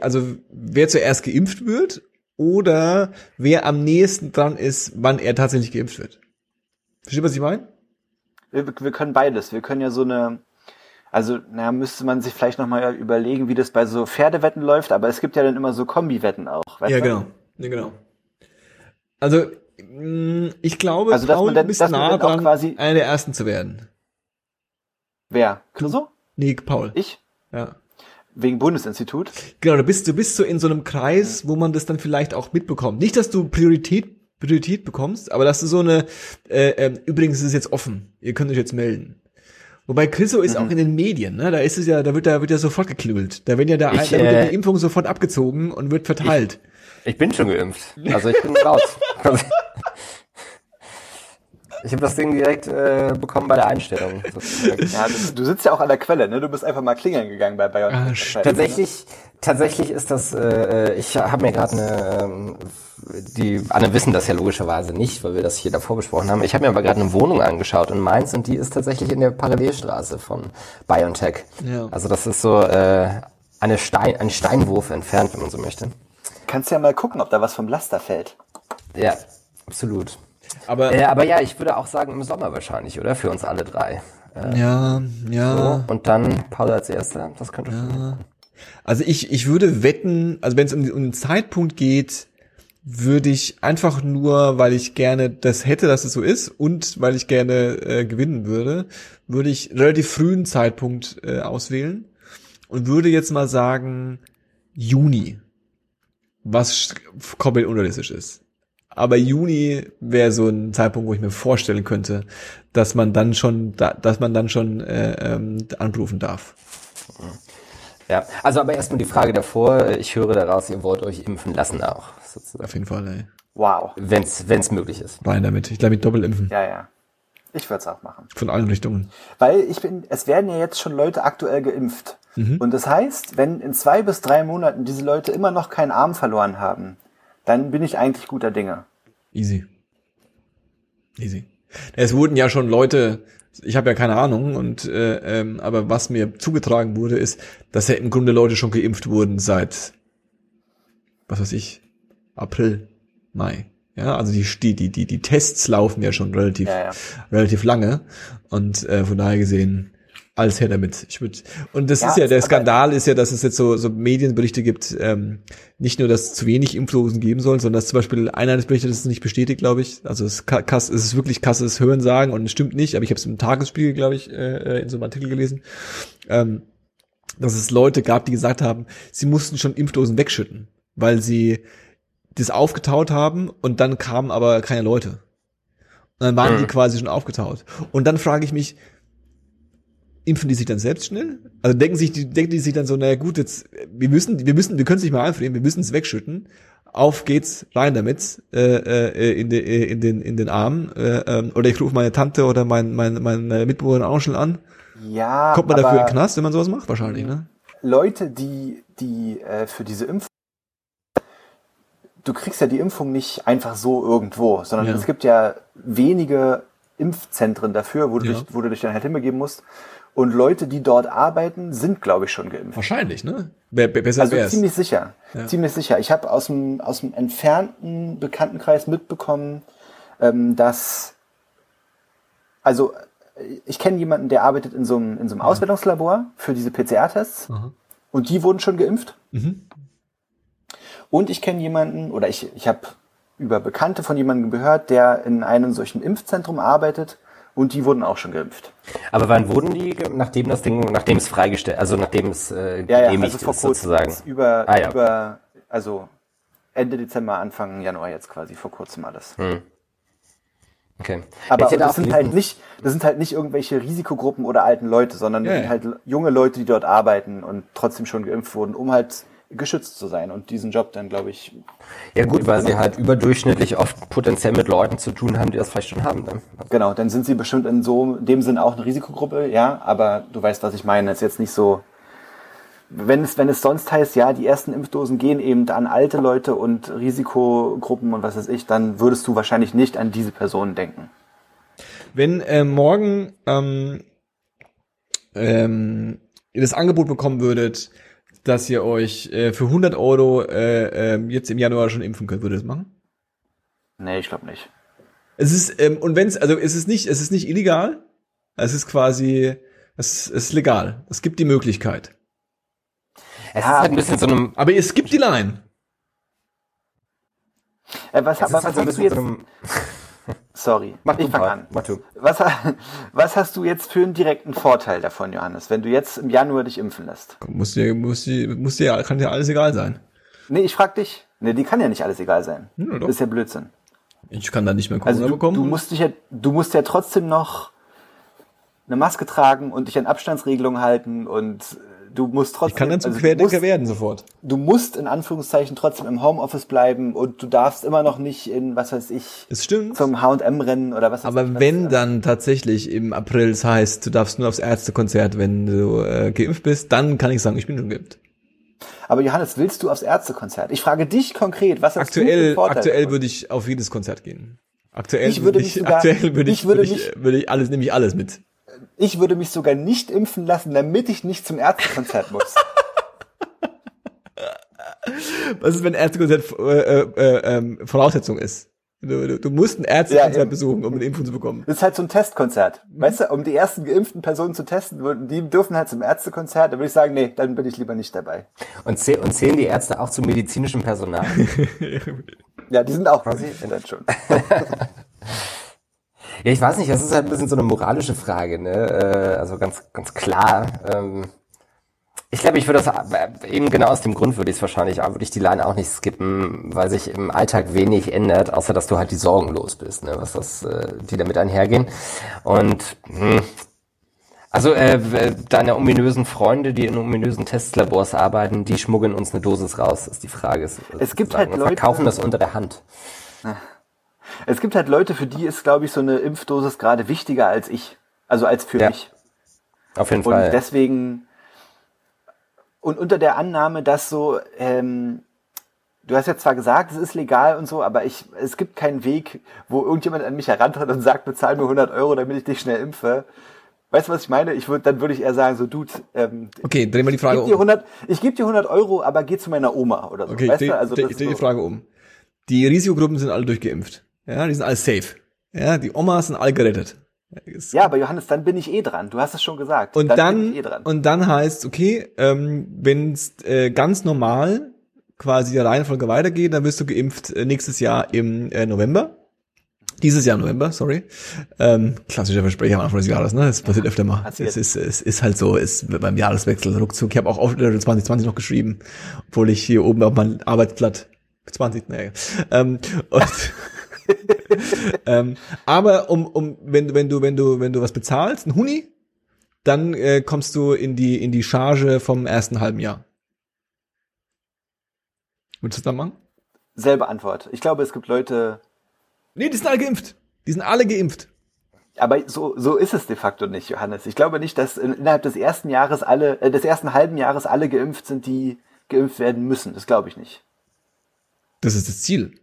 also wer zuerst geimpft wird oder wer am nächsten dran ist, wann er tatsächlich geimpft wird. Versteht, was ich meine? Wir, wir können beides. Wir können ja so eine, also, naja, müsste man sich vielleicht nochmal überlegen, wie das bei so Pferdewetten läuft, aber es gibt ja dann immer so Kombi-Wetten auch. weißt Ja, du? genau. Ja, genau. Also mh, ich glaube, Also, dass Paul, man dann- bist dass man nah auch dran, quasi- einer der ersten zu werden. Wer? Clouseau? Nee, Paul. Ich? Ja. Wegen Bundesinstitut? Genau, du bist, du bist so in so einem Kreis, wo man das dann vielleicht auch mitbekommt. Nicht, dass du Priorität, Priorität bekommst, aber dass du so eine, äh, ähm, übrigens ist es jetzt offen, ihr könnt euch jetzt melden. Wobei Chriso ist auch in den Medien, ne? Da ist es ja, da wird da wird ja sofort geklügelt. Da werden ja da, Ich, da wird ja äh, die Impfung sofort abgezogen und wird verteilt. Ich bin schon geimpft. Also ich bin raus. Ich habe das Ding direkt äh, bekommen bei der Einstellung. sozusagen. Ja, du, du sitzt ja auch an der Quelle, ne? Du bist einfach mal klingeln gegangen bei Bayern. Ah. Tatsächlich, tatsächlich ist das, äh, ich habe mir gerade eine, ähm, die alle wissen das ja logischerweise nicht, weil wir das hier davor besprochen haben. Ich habe mir aber gerade eine Wohnung angeschaut in Mainz und die ist tatsächlich in der Parallelstraße von BioNTech. Ja. Also das ist so äh, eine Stein, ein Steinwurf entfernt, wenn man so möchte. Kannst ja mal gucken, ob da was vom Laster fällt. Ja, absolut. Aber Äh, aber ja, ich würde auch sagen im Sommer wahrscheinlich, oder? Für uns alle drei. ja, ja. So, und dann Paul als Erster. Das könnte ja. Also ich, ich würde wetten, also wenn es um, um den Zeitpunkt geht, würde ich einfach nur, weil ich gerne das hätte, dass es so ist und weil ich gerne äh, gewinnen würde, würde ich relativ frühen Zeitpunkt äh, auswählen und würde jetzt mal sagen Juni, was komplett unrealistisch ist. Aber Juni wäre so ein Zeitpunkt, wo ich mir vorstellen könnte, dass man dann schon, da, dass man dann schon äh, ähm, anrufen darf. ja. Also aber erstmal die Frage davor. Ich höre daraus, ihr wollt euch impfen lassen auch. Sozusagen. Auf jeden Fall, ey. Wow. Wenn's, wenn's möglich ist. Rein damit. Ich glaube, mit Doppelimpfen. Ja, ja. Ich würde es auch machen. Von allen Richtungen. Weil ich bin, es werden ja jetzt schon Leute aktuell geimpft. Und das heißt, wenn in zwei bis drei Monaten diese Leute immer noch keinen Arm verloren haben, dann bin ich eigentlich guter Dinge. Easy. Easy. Es wurden ja schon Leute, ich habe ja keine Ahnung, und äh, ähm, aber was mir zugetragen wurde, ist, dass ja im Grunde Leute schon geimpft wurden seit, was weiß ich, April, Mai. Ja, also die, die, die, die, Tests laufen ja schon relativ, Ja, ja. relativ lange. Und äh, von daher gesehen, alles her damit. Ich würd, und das Ja, ist ja, der Skandal ist ja, dass es jetzt so, so Medienberichte gibt, ähm, nicht nur, dass es zu wenig Impfdosen geben soll, sondern dass zum Beispiel einer des Berichte das ist nicht bestätigt, glaube ich. Also es, kass, es ist wirklich kasses Hörensagen und es stimmt nicht, aber ich habe es im Tagesspiegel, glaube ich, äh, in so einem Artikel gelesen, ähm, dass es Leute gab, die gesagt haben, sie mussten schon Impfdosen wegschütten, weil sie das aufgetaut haben und dann kamen aber keine Leute. Und dann waren die quasi schon aufgetaut. Und dann frage ich mich, impfen die sich dann selbst schnell? Also denken sich, die, denken die sich dann so, naja gut, jetzt, wir müssen, wir müssen, wir können es nicht mehr einfrieren, wir müssen es wegschütten. Auf geht's, rein damit, äh, äh, in, de, äh, in den, in den Arm, äh, ähm, oder ich rufe meine Tante oder mein, mein, meine Mitbewohner auch schon an. Ja, Kommt man dafür in den Knast, wenn man sowas macht? Wahrscheinlich, ne? Leute, die, die äh, für diese Impfung du kriegst ja die Impfung nicht einfach so irgendwo, sondern Ja. es gibt ja wenige Impfzentren dafür, wo du, Ja. dich, wo du dich dann halt hinbegeben musst. Und Leute, die dort arbeiten, sind, glaube ich, schon geimpft. Wahrscheinlich, ne? Be be besser Also wär's. ziemlich sicher. Ja. Ziemlich sicher. Ich habe aus dem, aus dem entfernten Bekanntenkreis mitbekommen, ähm, dass also äh, ich kenne jemanden, der arbeitet in so einem, in so einem Auswertungslabor für diese PCR-Tests Aha. und die wurden schon geimpft. Mhm. Und ich kenne jemanden, oder ich, ich habe über Bekannte von jemandem gehört, der in einem solchen Impfzentrum arbeitet und die wurden auch schon geimpft. Aber wann wurden die, nachdem das Ding, nachdem es freigestellt, also nachdem es äh, Ja, ja, also vor ist kurzem, sozusagen? jetzt über, Ah, ja. über, also Ende Dezember, Anfang Januar jetzt quasi, vor kurzem alles. Okay. Aber das sind halt nicht, das sind halt nicht irgendwelche Risikogruppen oder alten Leute, sondern das Ja, sind ja. halt junge Leute, die dort arbeiten und trotzdem schon geimpft wurden, um halt geschützt zu sein und diesen Job dann, glaube ich, Ja gut, weil sie halt überdurchschnittlich oft potenziell mit Leuten zu tun haben, die das vielleicht schon haben. Ne? genau, dann sind sie bestimmt in so in dem Sinn auch eine Risikogruppe, ja, aber du weißt, was ich meine. Es ist jetzt nicht so, wenn es, wenn es sonst heißt, ja, die ersten Impfdosen gehen eben an alte Leute und Risikogruppen und was weiß ich, dann würdest du wahrscheinlich nicht an diese Personen denken. Wenn äh, morgen ähm, ähm, ihr das Angebot bekommen würdet, dass ihr euch äh, für 100 Euro äh, ähm, jetzt im Januar schon impfen könnt, würdet ihr das machen? Nee, ich glaube nicht. Es ist ähm, und wenn es also es ist nicht es ist nicht illegal, es ist quasi es, es ist legal. Es gibt die Möglichkeit. Es Ja, ist halt ein bisschen so einem, Aber es gibt die Line. Äh, was, es aber ist halt was so ein hast du bisschen jetzt? so einem, Sorry, mach ich fange mal, an. mach du. Was, was hast du jetzt für einen direkten Vorteil davon, Johannes, wenn du jetzt im Januar dich impfen lässt? Muss dir muss dir muss dir kann dir alles egal sein. Nee, ich frag dich. Nee, die kann ja nicht alles egal sein. Ja, ist ja Blödsinn. Ich kann da nicht mehr Corona Also du, bekommen. du musst dich ja, du musst ja trotzdem noch eine Maske tragen und dich an Abstandsregelungen halten und du musst trotzdem. ich kann dann zum also Querdenker musst, werden sofort. du musst in Anführungszeichen trotzdem im Homeoffice bleiben und du darfst immer noch nicht in, was weiß ich, Das stimmt. zum H&M rennen oder was weiß ich. Aber was, wenn dann tatsächlich im April es heißt, du darfst nur aufs Ärztekonzert, wenn du äh, geimpft bist, dann kann ich sagen, ich bin schon geimpft. Aber Johannes, willst du aufs Ärztekonzert? Ich frage dich konkret, was hast du für Aktuell, aktuell würde ich auf jedes Konzert gehen. Aktuell Ich würde ich, sogar- aktuell ich, würde ich, würde ich alles, nehme ich alles mit. Ich würde mich sogar nicht impfen lassen, damit ich nicht zum Ärztekonzert muss. Was ist, wenn ein Ärztekonzert äh, äh, äh, ähm, Voraussetzung ist? Du, du, du musst ein Ärztekonzert Ja, besuchen, um eine Impfung zu bekommen. Das ist halt so ein Testkonzert. Weißt du, um die ersten geimpften Personen zu testen, die dürfen halt zum Ärztekonzert. Da würde ich sagen, nee, dann bin ich lieber nicht dabei. Und, zäh und zählen die Ärzte auch zum medizinischen Personal? Ja, die sind auch dann schon. Ja, ich weiß nicht, das ist halt ein bisschen so eine moralische Frage, ne? Äh, Also ganz, ganz klar. Ähm, ich glaube, ich würde das äh, eben genau aus dem Grund würde ich es wahrscheinlich, auch- würde ich die Line auch nicht skippen, weil sich im Alltag wenig ändert, außer dass du halt die Sorgen los bist, ne? Was das, äh, die damit einhergehen. Und hm, also äh, deine ominösen Freunde, die in ominösen Testlabors arbeiten, die schmuggeln uns eine Dosis raus, ist die Frage. Es gibt sozusagen, halt Leute- verkaufen das unter der Hand. Es gibt halt Leute, für die ist, glaube ich, so eine Impfdosis gerade wichtiger als ich. Also als für Ja, mich. Auf jeden Und Fall. deswegen, und unter der Annahme, dass so, ähm, du hast ja zwar gesagt, es ist legal und so, aber ich, es gibt keinen Weg, wo irgendjemand an mich herantritt und sagt, bezahl mir 100 Euro, damit ich dich schnell impfe. Weißt du, was ich meine? Ich würde, dann würde ich eher sagen, so, Dude, ähm, Okay, drehen wir die Frage geb dir um. 100, ich gebe dir 100 Euro, aber geh zu meiner Oma oder so. Okay, weißt ich du? Also dreh, ich dreh ist die so. Frage um. Die Risikogruppen sind alle durchgeimpft. Ja, die sind alle safe. Ja, die Omas sind alle gerettet. Es- Ja, aber Johannes, dann bin ich eh dran. Du hast es schon gesagt. Und dann, ich eh dran. und dann heißt, okay, ähm, wenn es äh, ganz normal quasi der Reihenfolge weitergeht, dann wirst du geimpft äh, nächstes Jahr im äh, November. Dieses Jahr November, sorry. Ähm, klassischer Versprecher am Anfang des Jahres, ne? Das passiert öfter mal. passiert. Es ist, es ist halt so, ist beim Jahreswechsel ruckzuck. Ich habe auch auf 2020 noch geschrieben, obwohl ich hier oben auf mein Arbeitsblatt 20, naja. Ähm, und ähm, aber um, um, wenn du, wenn du, wenn du, wenn du was bezahlst, ein Huni, dann äh, kommst du in die, in die Charge vom ersten halben Jahr. Willst du das dann machen? Selbe Antwort. Ich glaube, es gibt Leute, Nee, die sind alle geimpft. Die sind alle geimpft. aber so, so ist es de facto nicht, Johannes. Ich glaube nicht, dass in, innerhalb des ersten Jahres alle, äh, des ersten halben Jahres alle geimpft sind, die geimpft werden müssen. Das glaube ich nicht. Das ist das Ziel.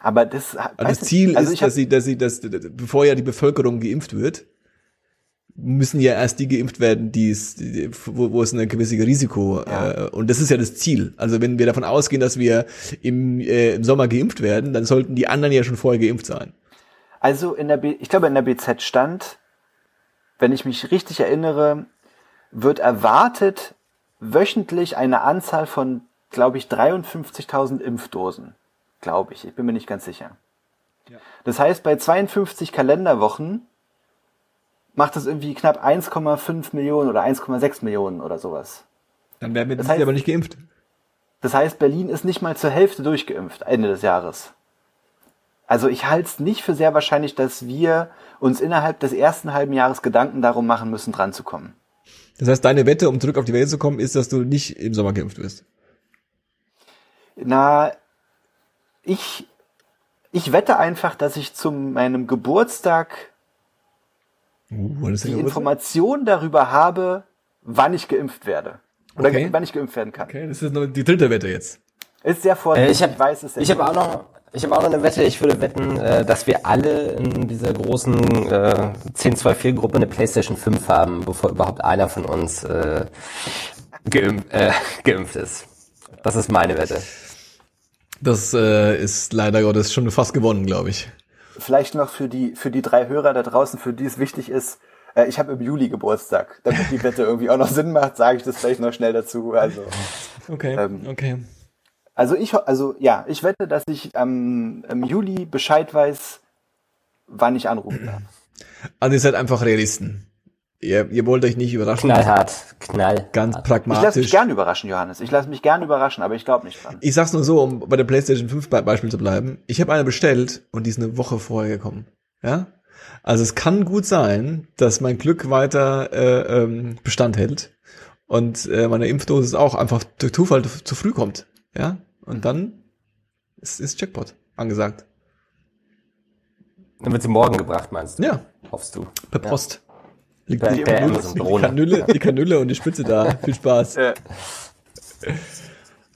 Aber das, also das Ziel also ist, dass sie, dass sie, dass, bevor ja die Bevölkerung geimpft wird, müssen ja erst die geimpft werden, die es, wo, wo es eine gewisse Risiko ja. äh, und das ist ja das Ziel. Also wenn wir davon ausgehen, dass wir im, äh, im Sommer geimpft werden, dann sollten die anderen ja schon vorher geimpft sein. Also in der B, ich glaube in der BZ stand, wenn ich mich richtig erinnere, wird erwartet wöchentlich eine Anzahl von, glaube ich, 53.000 Impfdosen. Glaube ich. Ich bin mir nicht ganz sicher. Ja. Das heißt, bei 52 Kalenderwochen macht das irgendwie knapp 1,5 Millionen oder 1,6 Millionen oder sowas. Dann werden wir das heißt, aber nicht geimpft. Das heißt, Berlin ist nicht mal zur Hälfte durchgeimpft, Ende des Jahres. Also ich halte es nicht für sehr wahrscheinlich, dass wir uns innerhalb des ersten halben Jahres Gedanken darum machen müssen, dran zu kommen. Das heißt, deine Wette, um zurück auf die Welt zu kommen, ist, dass du nicht im Sommer geimpft wirst. Na, ich, ich wette einfach, dass ich zu meinem Geburtstag uh, die Information darüber habe, wann ich geimpft werde. Oder okay. wann ich geimpft werden kann. Okay, das ist die dritte Wette jetzt. Ist sehr vorsichtig. Äh, ich, hab, ich weiß es. Ich habe auch noch, ich habe auch noch eine Wette. Ich würde wetten, äh, dass wir alle in dieser großen äh, 10-2-4-Gruppe eine PlayStation 5 haben, bevor überhaupt einer von uns äh, geimpf, äh, geimpft ist. Das ist meine Wette. Das äh, ist leider Gottes schon fast gewonnen, glaube ich. Vielleicht noch für die für die drei Hörer da draußen, für die es wichtig ist. Äh, ich habe im Juli Geburtstag. Damit die Wette irgendwie auch noch Sinn macht, sage ich das vielleicht noch schnell dazu. Also okay, ähm, okay. Also ich, also ja, ich wette, dass ich ähm, im Juli Bescheid weiß, wann ich anrufen darf. Also ihr seid einfach Realisten. Ihr, ihr wollt euch nicht überraschen. Knallhart, knall. Ganz pragmatisch. Ich lasse mich gern überraschen, Johannes. Ich lasse mich gern überraschen, aber ich glaube nicht dran. Ich sag's nur so, um bei der PlayStation 5 Beispiel zu bleiben. Ich habe eine bestellt und die ist eine Woche vorher gekommen. Ja? Also es kann gut sein, dass mein Glück weiter äh, ähm, Bestand hält und äh, meine Impfdosis auch einfach durch Zufall zu früh kommt. Ja? Und dann ist, ist Jackpot angesagt. Dann wird sie morgen gebracht, meinst du? Ja. Hoffst du? Per Post. Liegt per, per die, Kanüle, die Kanüle und die Spitze da. Viel Spaß. Ja.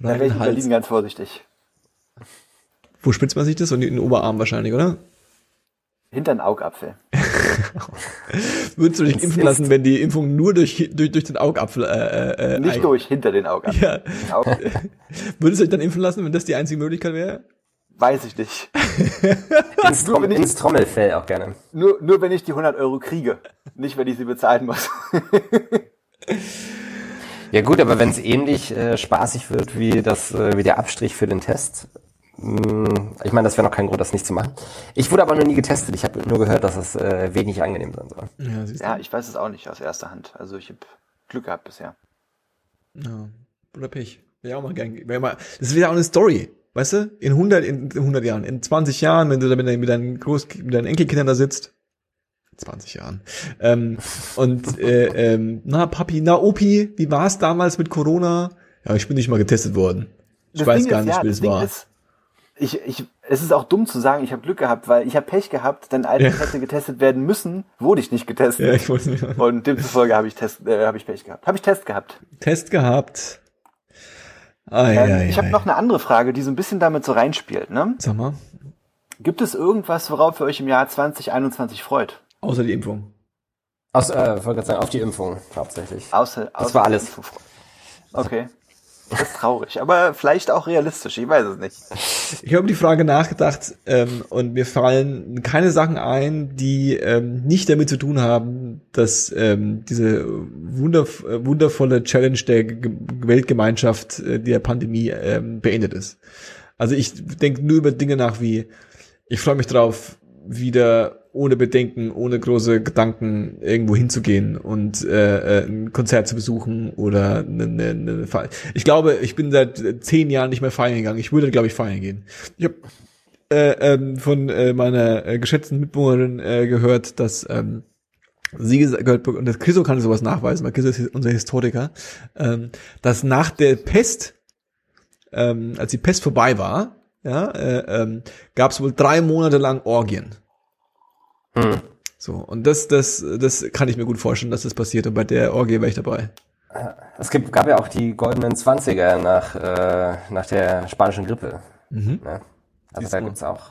Da wäre ich in Berlin ganz vorsichtig. Wo spitzt man sich das? Und in den Oberarm wahrscheinlich, oder? Hinter den Augapfel. Würdest du dich impfen lassen, wenn die Impfung nur durch, durch, durch den Augapfel äh, äh, Nicht durch, hinter den Augapfel. Ja. Würdest du dich dann impfen lassen, wenn das die einzige Möglichkeit wäre? Weiß ich nicht. ins, Trom ich, ins Trommelfell auch gerne. Nur, nur wenn ich die 100 Euro kriege. Nicht, wenn ich sie bezahlen muss. ja gut, aber wenn es ähnlich äh, spaßig wird wie, das, äh, wie der Abstrich für den Test, mh, hm, ich meine, das wäre noch kein Grund, das nicht zu machen. Ich wurde aber noch nie getestet. Ich habe nur gehört, dass es äh, wenig angenehm sein soll. Ja, ja, ich weiß es auch nicht aus erster Hand. Also ich habe Glück gehabt bisher. Ja, oder Pech. Wäre auch mal gern. Wär mal, das ist wieder auch eine Story. Weißt du, in 100, in 100 Jahren, in 20 Jahren, wenn du da mit deinen, mit deinen, Groß, mit deinen Enkelkindern da sitzt, 20 Jahren. Ähm, und äh, ähm, na Papi, na Opi, wie war es damals mit Corona? Ja, ich bin nicht mal getestet worden. Ich das weiß Ding gar ist, nicht, ja, wie es war. Ist, ich, ich, es ist auch dumm zu sagen, ich habe Glück gehabt, weil ich habe Pech gehabt, denn als ja. ich hätte getestet werden müssen, wurde ich nicht getestet. Ja, ich wollte nicht. Und demzufolge habe ich Test, äh, habe ich Pech gehabt. Habe ich Test gehabt. Test gehabt. Ai, ähm, ai, ich habe noch eine andere Frage, die so ein bisschen damit so reinspielt. Ne? Sag mal. Gibt es irgendwas, worauf ihr euch im Jahr 2021 freut? Außer die Impfung. Aus, äh, wollte gerade sagen, auf die Impfung hauptsächlich. Außer, das außer war alles. Okay. Das ist traurig, aber vielleicht auch realistisch, ich weiß es nicht. Ich habe die Frage nachgedacht ähm, und mir fallen keine Sachen ein, die ähm, nicht damit zu tun haben, dass ähm, diese wunderv wundervolle Challenge der G Weltgemeinschaft äh, der Pandemie ähm, beendet ist. Also ich denke nur über Dinge nach wie, ich freue mich drauf, wieder ohne Bedenken, ohne große Gedanken irgendwo hinzugehen und äh, äh, ein Konzert zu besuchen oder eine, eine, eine Feier. Ich glaube, ich bin seit zehn Jahren nicht mehr feiern gegangen. Ich würde, glaube ich, feiern gehen. Ich habe äh, ähm, von äh, meiner äh, geschätzten Mitbewohnerin äh, gehört, dass ähm, sie gehört, und das Chriso kann sowas nachweisen, weil Chriso ist unser Historiker, ähm, dass nach der Pest, ähm, als die Pest vorbei war, ja, äh, ähm, gab es wohl drei Monate lang Orgien. Hm. So, und das, das, das kann ich mir gut vorstellen, dass das passiert. Und bei der Orgie wäre ich dabei. Es gibt, gab ja auch die goldenen Zwanziger nach, äh, nach der spanischen Grippe. Mhm. Ne? Also da gibt's auch.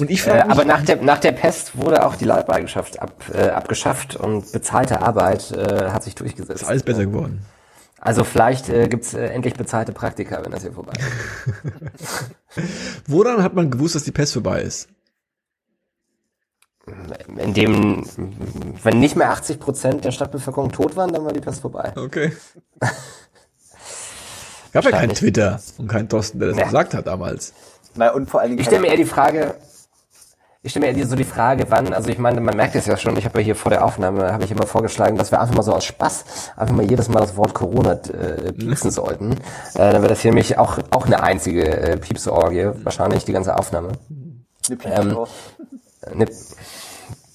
Und ich äh, aber nach der, nach der Pest wurde auch die Leibeigenschaft ab, äh, abgeschafft und bezahlte Arbeit äh, hat sich durchgesetzt. Ist alles besser geworden. Also vielleicht äh, gibt's äh, endlich bezahlte Praktika, wenn das hier vorbei ist. Woran hat man gewusst, dass die Pest vorbei ist? In dem, wenn nicht mehr 80 Prozent der Stadtbevölkerung tot waren, dann war die Pest vorbei. Okay. Gab ja kein Twitter und kein Thorsten, der das ja. gesagt hat damals. Na, und vor allen Dingen. Ich stelle mir eher die Frage, ich stelle mir eher so die Frage, wann, also ich meine, man merkt es ja schon, ich habe ja hier vor der Aufnahme, habe ich immer vorgeschlagen, dass wir einfach mal so aus Spaß einfach mal jedes Mal das Wort Corona äh, piepsen sollten. Äh, dann wäre das hier nämlich auch, auch eine einzige äh, Piepsorgie, wahrscheinlich, die ganze Aufnahme. Ähm, ne,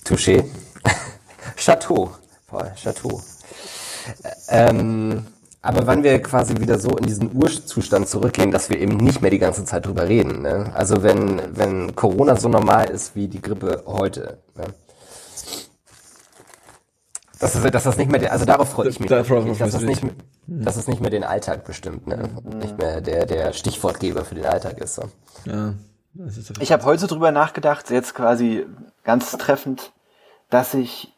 Touché. Chateau. Paul, Chateau. Ähm, aber wann wir quasi wieder so in diesen Urzustand zurückgehen, dass wir eben nicht mehr die ganze Zeit drüber reden. Ne? Also wenn, wenn Corona so normal ist wie die Grippe heute. Ne? Dass, das, dass das nicht mehr, der, also darauf freue ich mich, da, dass, dass, das nicht, dass es nicht mehr den Alltag bestimmt, ne? nicht mehr der, der Stichwortgeber für den Alltag ist. So. Ja, ich habe heute drüber nachgedacht, jetzt quasi ganz treffend, dass ich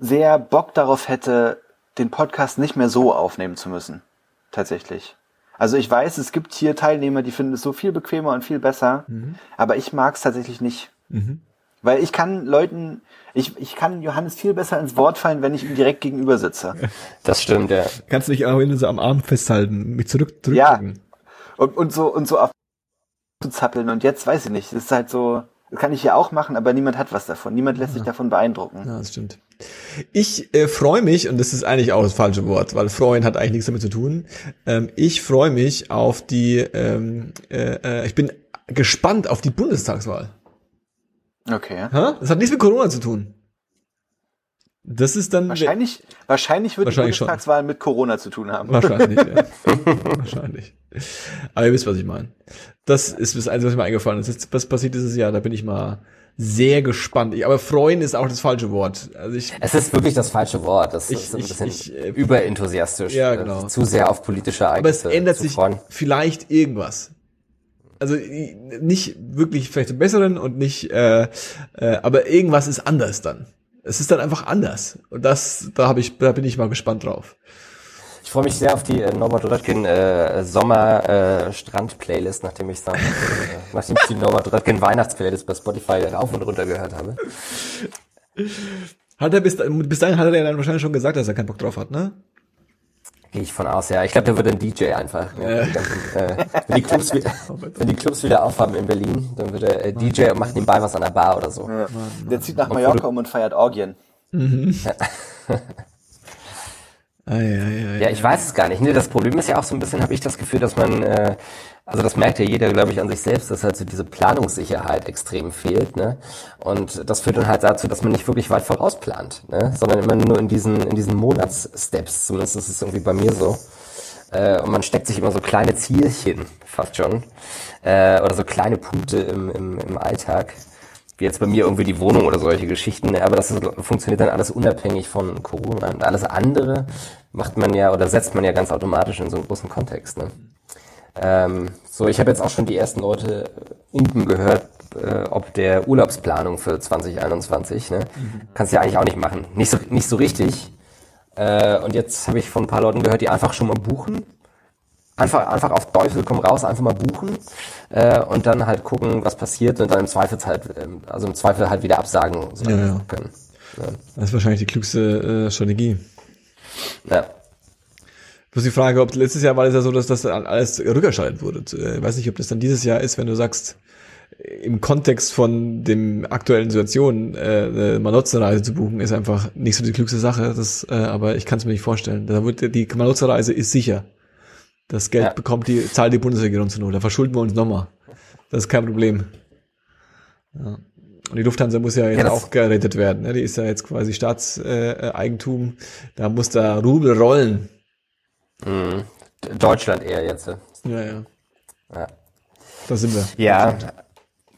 sehr Bock darauf hätte, den Podcast nicht mehr so aufnehmen zu müssen. Tatsächlich. Also ich weiß, es gibt hier Teilnehmer, die finden es so viel bequemer und viel besser, mhm. aber ich mag es tatsächlich nicht. Mhm. Weil ich kann Leuten, ich, ich kann Johannes viel besser ins Wort fallen, wenn ich ihm direkt gegenüber sitze. Das stimmt, ja. Kannst du dich auch so am Arm festhalten, mich zurück, zurück Ja. Und, und so, und so auf zu zappeln und jetzt weiß ich nicht, das ist halt so, kann ich ja auch machen, aber niemand hat was davon. Niemand lässt ja. sich davon beeindrucken. Ja, das stimmt. Ich äh, freue mich, und das ist eigentlich auch das falsche Wort, weil freuen hat eigentlich nichts damit zu tun. Ähm, ich freue mich auf die, ähm, äh, äh, ich bin gespannt auf die Bundestagswahl. Okay. Ha? Das hat nichts mit Corona zu tun. Das ist dann. Wahrscheinlich, wahrscheinlich wird wahrscheinlich die Bundestagswahl schon. mit Corona zu tun haben. Wahrscheinlich, ja. wahrscheinlich. Aber ihr wisst, was ich meine. Das ist das Einzige, was mir eingefallen ist. Was passiert dieses Jahr? Da bin ich mal sehr gespannt. Ich, aber freuen ist auch das falsche Wort. Also ich, es ist wirklich das falsche Wort. Das ich, ist ein bisschen ich, ich, äh, überenthusiastisch. Ja, genau. Zu sehr auf politische Ereignisse. Aber es ändert sich freuen. vielleicht irgendwas. Also nicht wirklich vielleicht zum Besseren und nicht, äh, äh, aber irgendwas ist anders dann es ist dann einfach anders. Und das, da habe ich, da bin ich mal gespannt drauf. Ich freue mich sehr auf die äh, Norbert Röttgen äh, Sommer äh, Strand Playlist, nachdem ich dann, äh, nachdem ich die Norbert Röttgen Weihnachtsplaylist bei Spotify rauf und runter gehört habe. Hat er bis, bis dahin hat er dann wahrscheinlich schon gesagt, dass er keinen Bock drauf hat, ne? Gehe ich von aus, ja. Ich glaube, der wird ein DJ einfach. Ne? Ja. Ganzen, äh, wenn, die Clubs wieder, wenn die Clubs wieder aufhaben in Berlin, dann wird er äh, DJ und macht nebenbei was an der Bar oder so. Ja. Der zieht nach Mallorca um und feiert Orgien. Mhm. Ja, ich weiß es gar nicht. Nee, das Problem ist ja auch so ein bisschen, habe ich das Gefühl, dass man, äh, also das merkt ja jeder, glaube ich, an sich selbst, dass halt so diese Planungssicherheit extrem fehlt. Ne? Und das führt dann halt dazu, dass man nicht wirklich weit vorausplant, ne? sondern immer nur in diesen, in diesen Monatssteps. Zumindest ist es irgendwie bei mir so. Äh, und man steckt sich immer so kleine Zielchen, fast schon, äh, oder so kleine Punkte im, im, im Alltag wie jetzt bei mir irgendwie die Wohnung oder solche Geschichten, aber das ist, funktioniert dann alles unabhängig von Corona. Und alles andere macht man ja oder setzt man ja ganz automatisch in so einen großen Kontext. Ne? Ähm, so, ich habe jetzt auch schon die ersten Leute unten gehört, äh, ob der Urlaubsplanung für 2021. Ne? Mhm. Kannst ja eigentlich auch nicht machen. Nicht so, nicht so richtig. Äh, und jetzt habe ich von ein paar Leuten gehört, die einfach schon mal buchen Einfach, einfach auf Teufel komm raus, einfach mal buchen äh, und dann halt gucken, was passiert und dann im Zweifel halt, ähm, also im Zweifel halt wieder absagen so ja, ja. können. Ja. Das ist wahrscheinlich die klügste äh, Strategie. Ja. Bloß die Frage, ob letztes Jahr war es ja so, dass das alles rückerstattet wurde. Ich äh, weiß nicht, ob das dann dieses Jahr ist, wenn du sagst, im Kontext von dem aktuellen Situation äh, eine Malotze-Reise zu buchen, ist einfach nicht so die klügste Sache. Das, äh, aber ich kann es mir nicht vorstellen. Da wird, die Malotze-Reise ist sicher. Das Geld ja. bekommt die, zahlt die Bundesregierung zu Not. Da verschulden wir uns nochmal. Das ist kein Problem. Ja. Und die Lufthansa muss ja jetzt ja, auch gerettet werden. Ne? Die ist ja jetzt quasi Staatseigentum. Äh, da muss da Rubel rollen. Mhm. Deutschland eher jetzt. Ja, ja. ja. Da sind wir. Ja.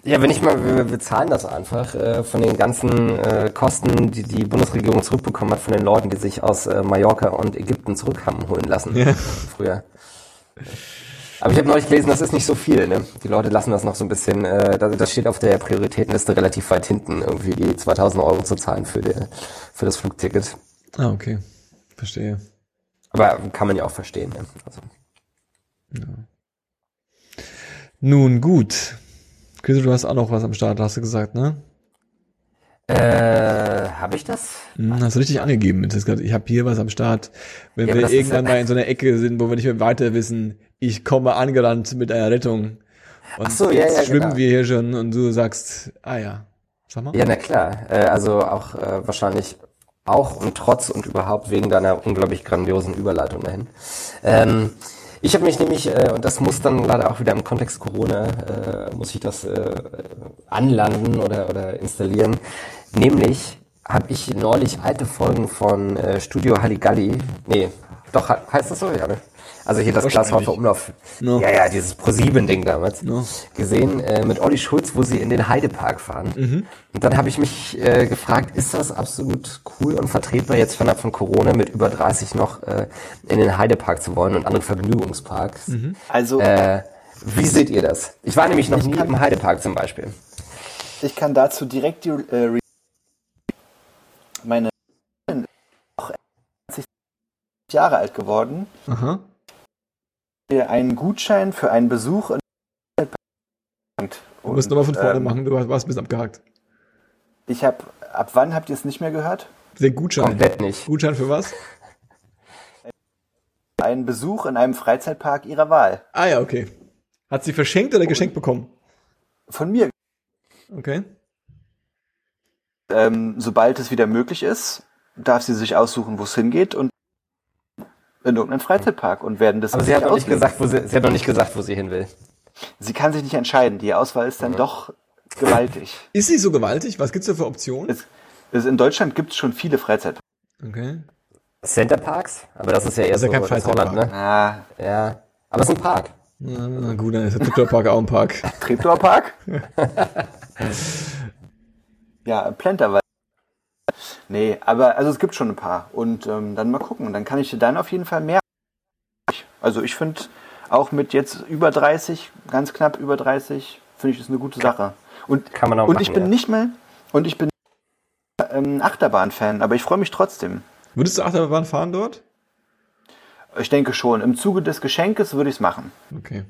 Ja, wenn ich mal, wir, wir zahlen das einfach äh, von den ganzen äh, Kosten, die die Bundesregierung zurückbekommen hat von den Leuten, die sich aus äh, Mallorca und Ägypten zurück haben holen lassen Ja. früher. Aber ich habe neulich gelesen, das ist nicht so viel. Ne? Die Leute lassen das noch so ein bisschen, äh, das, das steht auf der Prioritätenliste relativ weit hinten, irgendwie die 2000 Euro zu zahlen für, die, für das Flugticket. Ah, okay. Verstehe. Aber kann man ja auch verstehen. Ne? Also, Nun gut. Chris, du hast auch noch was am Start, hast du gesagt, ne? äh, habe ich das? Hm, hast du richtig angegeben. Ich habe hier was am Start. Wenn Ja, wir irgendwann ja- mal in so einer Ecke sind, wo wir nicht mehr weiter wissen, ich komme angerannt mit einer Rettung. Und Ach so, ja, jetzt ja, schwimmen genau. wir hier schon und du sagst, ah ja. Sag mal. Ja, na klar. Äh, also auch äh, wahrscheinlich auch und trotz und überhaupt wegen deiner unglaublich grandiosen Überleitung dahin. Ähm, ich habe mich nämlich, äh, und das muss dann leider auch wieder im Kontext Corona, äh, muss ich das äh, anlanden oder, oder installieren. Nämlich habe ich neulich alte Folgen von äh, Studio Halligalli, nee, doch, he- heißt das so? Ja, ne? Also hier das. Glashäufer Umlauf. No. Ja, ja, dieses Pro-7-Ding damals. No. Gesehen äh, mit Olli Schulz, wo sie in den Heidepark fahren. Und dann habe ich mich äh, gefragt, ist das absolut cool und vertretbar jetzt fernab von Corona mit über 30 noch äh, in den Heidepark zu wollen und andere Vergnügungsparks? Also Äh, wie seht ihr das? Ich war nämlich noch nie im Heidepark zum Beispiel. ich kann dazu direkt die äh, meine auch 20 Jahre alt geworden. Aha. Mir einen Gutschein für einen Besuch in Du musst nochmal von vorne ähm, machen, du warst ein bisschen abgehakt. Ich habe, ab wann habt ihr es nicht mehr gehört? Der Gutschein. Komplett nicht. Gutschein für was? Einen Besuch in einem Freizeitpark ihrer Wahl. Ah ja, okay. Hat sie verschenkt oder geschenkt bekommen? Von mir. Okay. Ähm, sobald es wieder möglich ist, darf sie sich aussuchen, wo es hingeht und in irgendeinen Freizeitpark und werden das Aber sie hat nicht gesagt, wo sie, sie hat noch nicht gesagt, wo sie hin will. Sie kann sich nicht entscheiden. Die Auswahl ist dann doch gewaltig. Ist sie so gewaltig? Was gibt's da für Optionen? Es, es, in Deutschland gibt es schon viele Freizeitparks. Okay. Centerparks? Aber das ist ja eher Das ist so ja kein das Holland, Freizeitpark. ne? Ah, Ja. Aber es ist ein Park. Na gut, dann ist der Treptower-Park auch ein Park. Treptower Park? ja, Plenterwald. Nee, aber also es gibt schon ein paar. Und ähm, dann mal gucken. Und dann kann ich dir dann auf jeden Fall mehr. Also ich finde auch mit jetzt über 30, ganz knapp über 30, finde ich das eine gute Sache. Und, Kann man auch und machen, ich bin ja. nicht mal, und ich bin ähm, Achterbahn-Fan, aber ich freue mich trotzdem. Würdest du Achterbahn fahren dort? Ich denke schon. Im Zuge des Geschenkes würde ich es machen. Okay.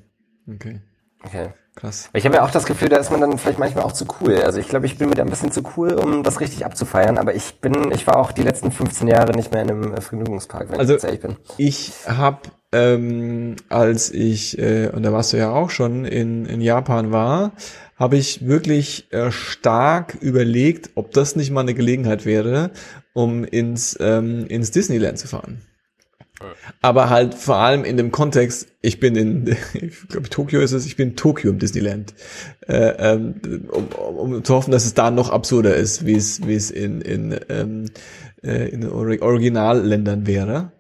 Okay. Okay. Krass. Ich habe ja auch das Gefühl, da ist man dann vielleicht manchmal auch zu cool. Also ich glaube, ich bin mir da ein bisschen zu cool, um das richtig abzufeiern. Aber ich bin, ich war auch die letzten 15 Jahre nicht mehr in einem äh, Vergnügungspark, wenn Also ich ehrlich bin. ich habe, ähm, als ich, äh, und da warst du ja auch schon, in, in Japan war, habe ich wirklich äh, stark überlegt, ob das nicht mal eine Gelegenheit wäre, um ins, ähm, ins Disneyland zu fahren. Aber halt vor allem in dem Kontext, ich bin in, ich glaube Tokio ist es, ich bin in Tokio im Disneyland, äh, ähm, um, um, um zu hoffen, dass es da noch absurder ist, wie es, wie es in, in, ähm, äh, in Originalländern wäre.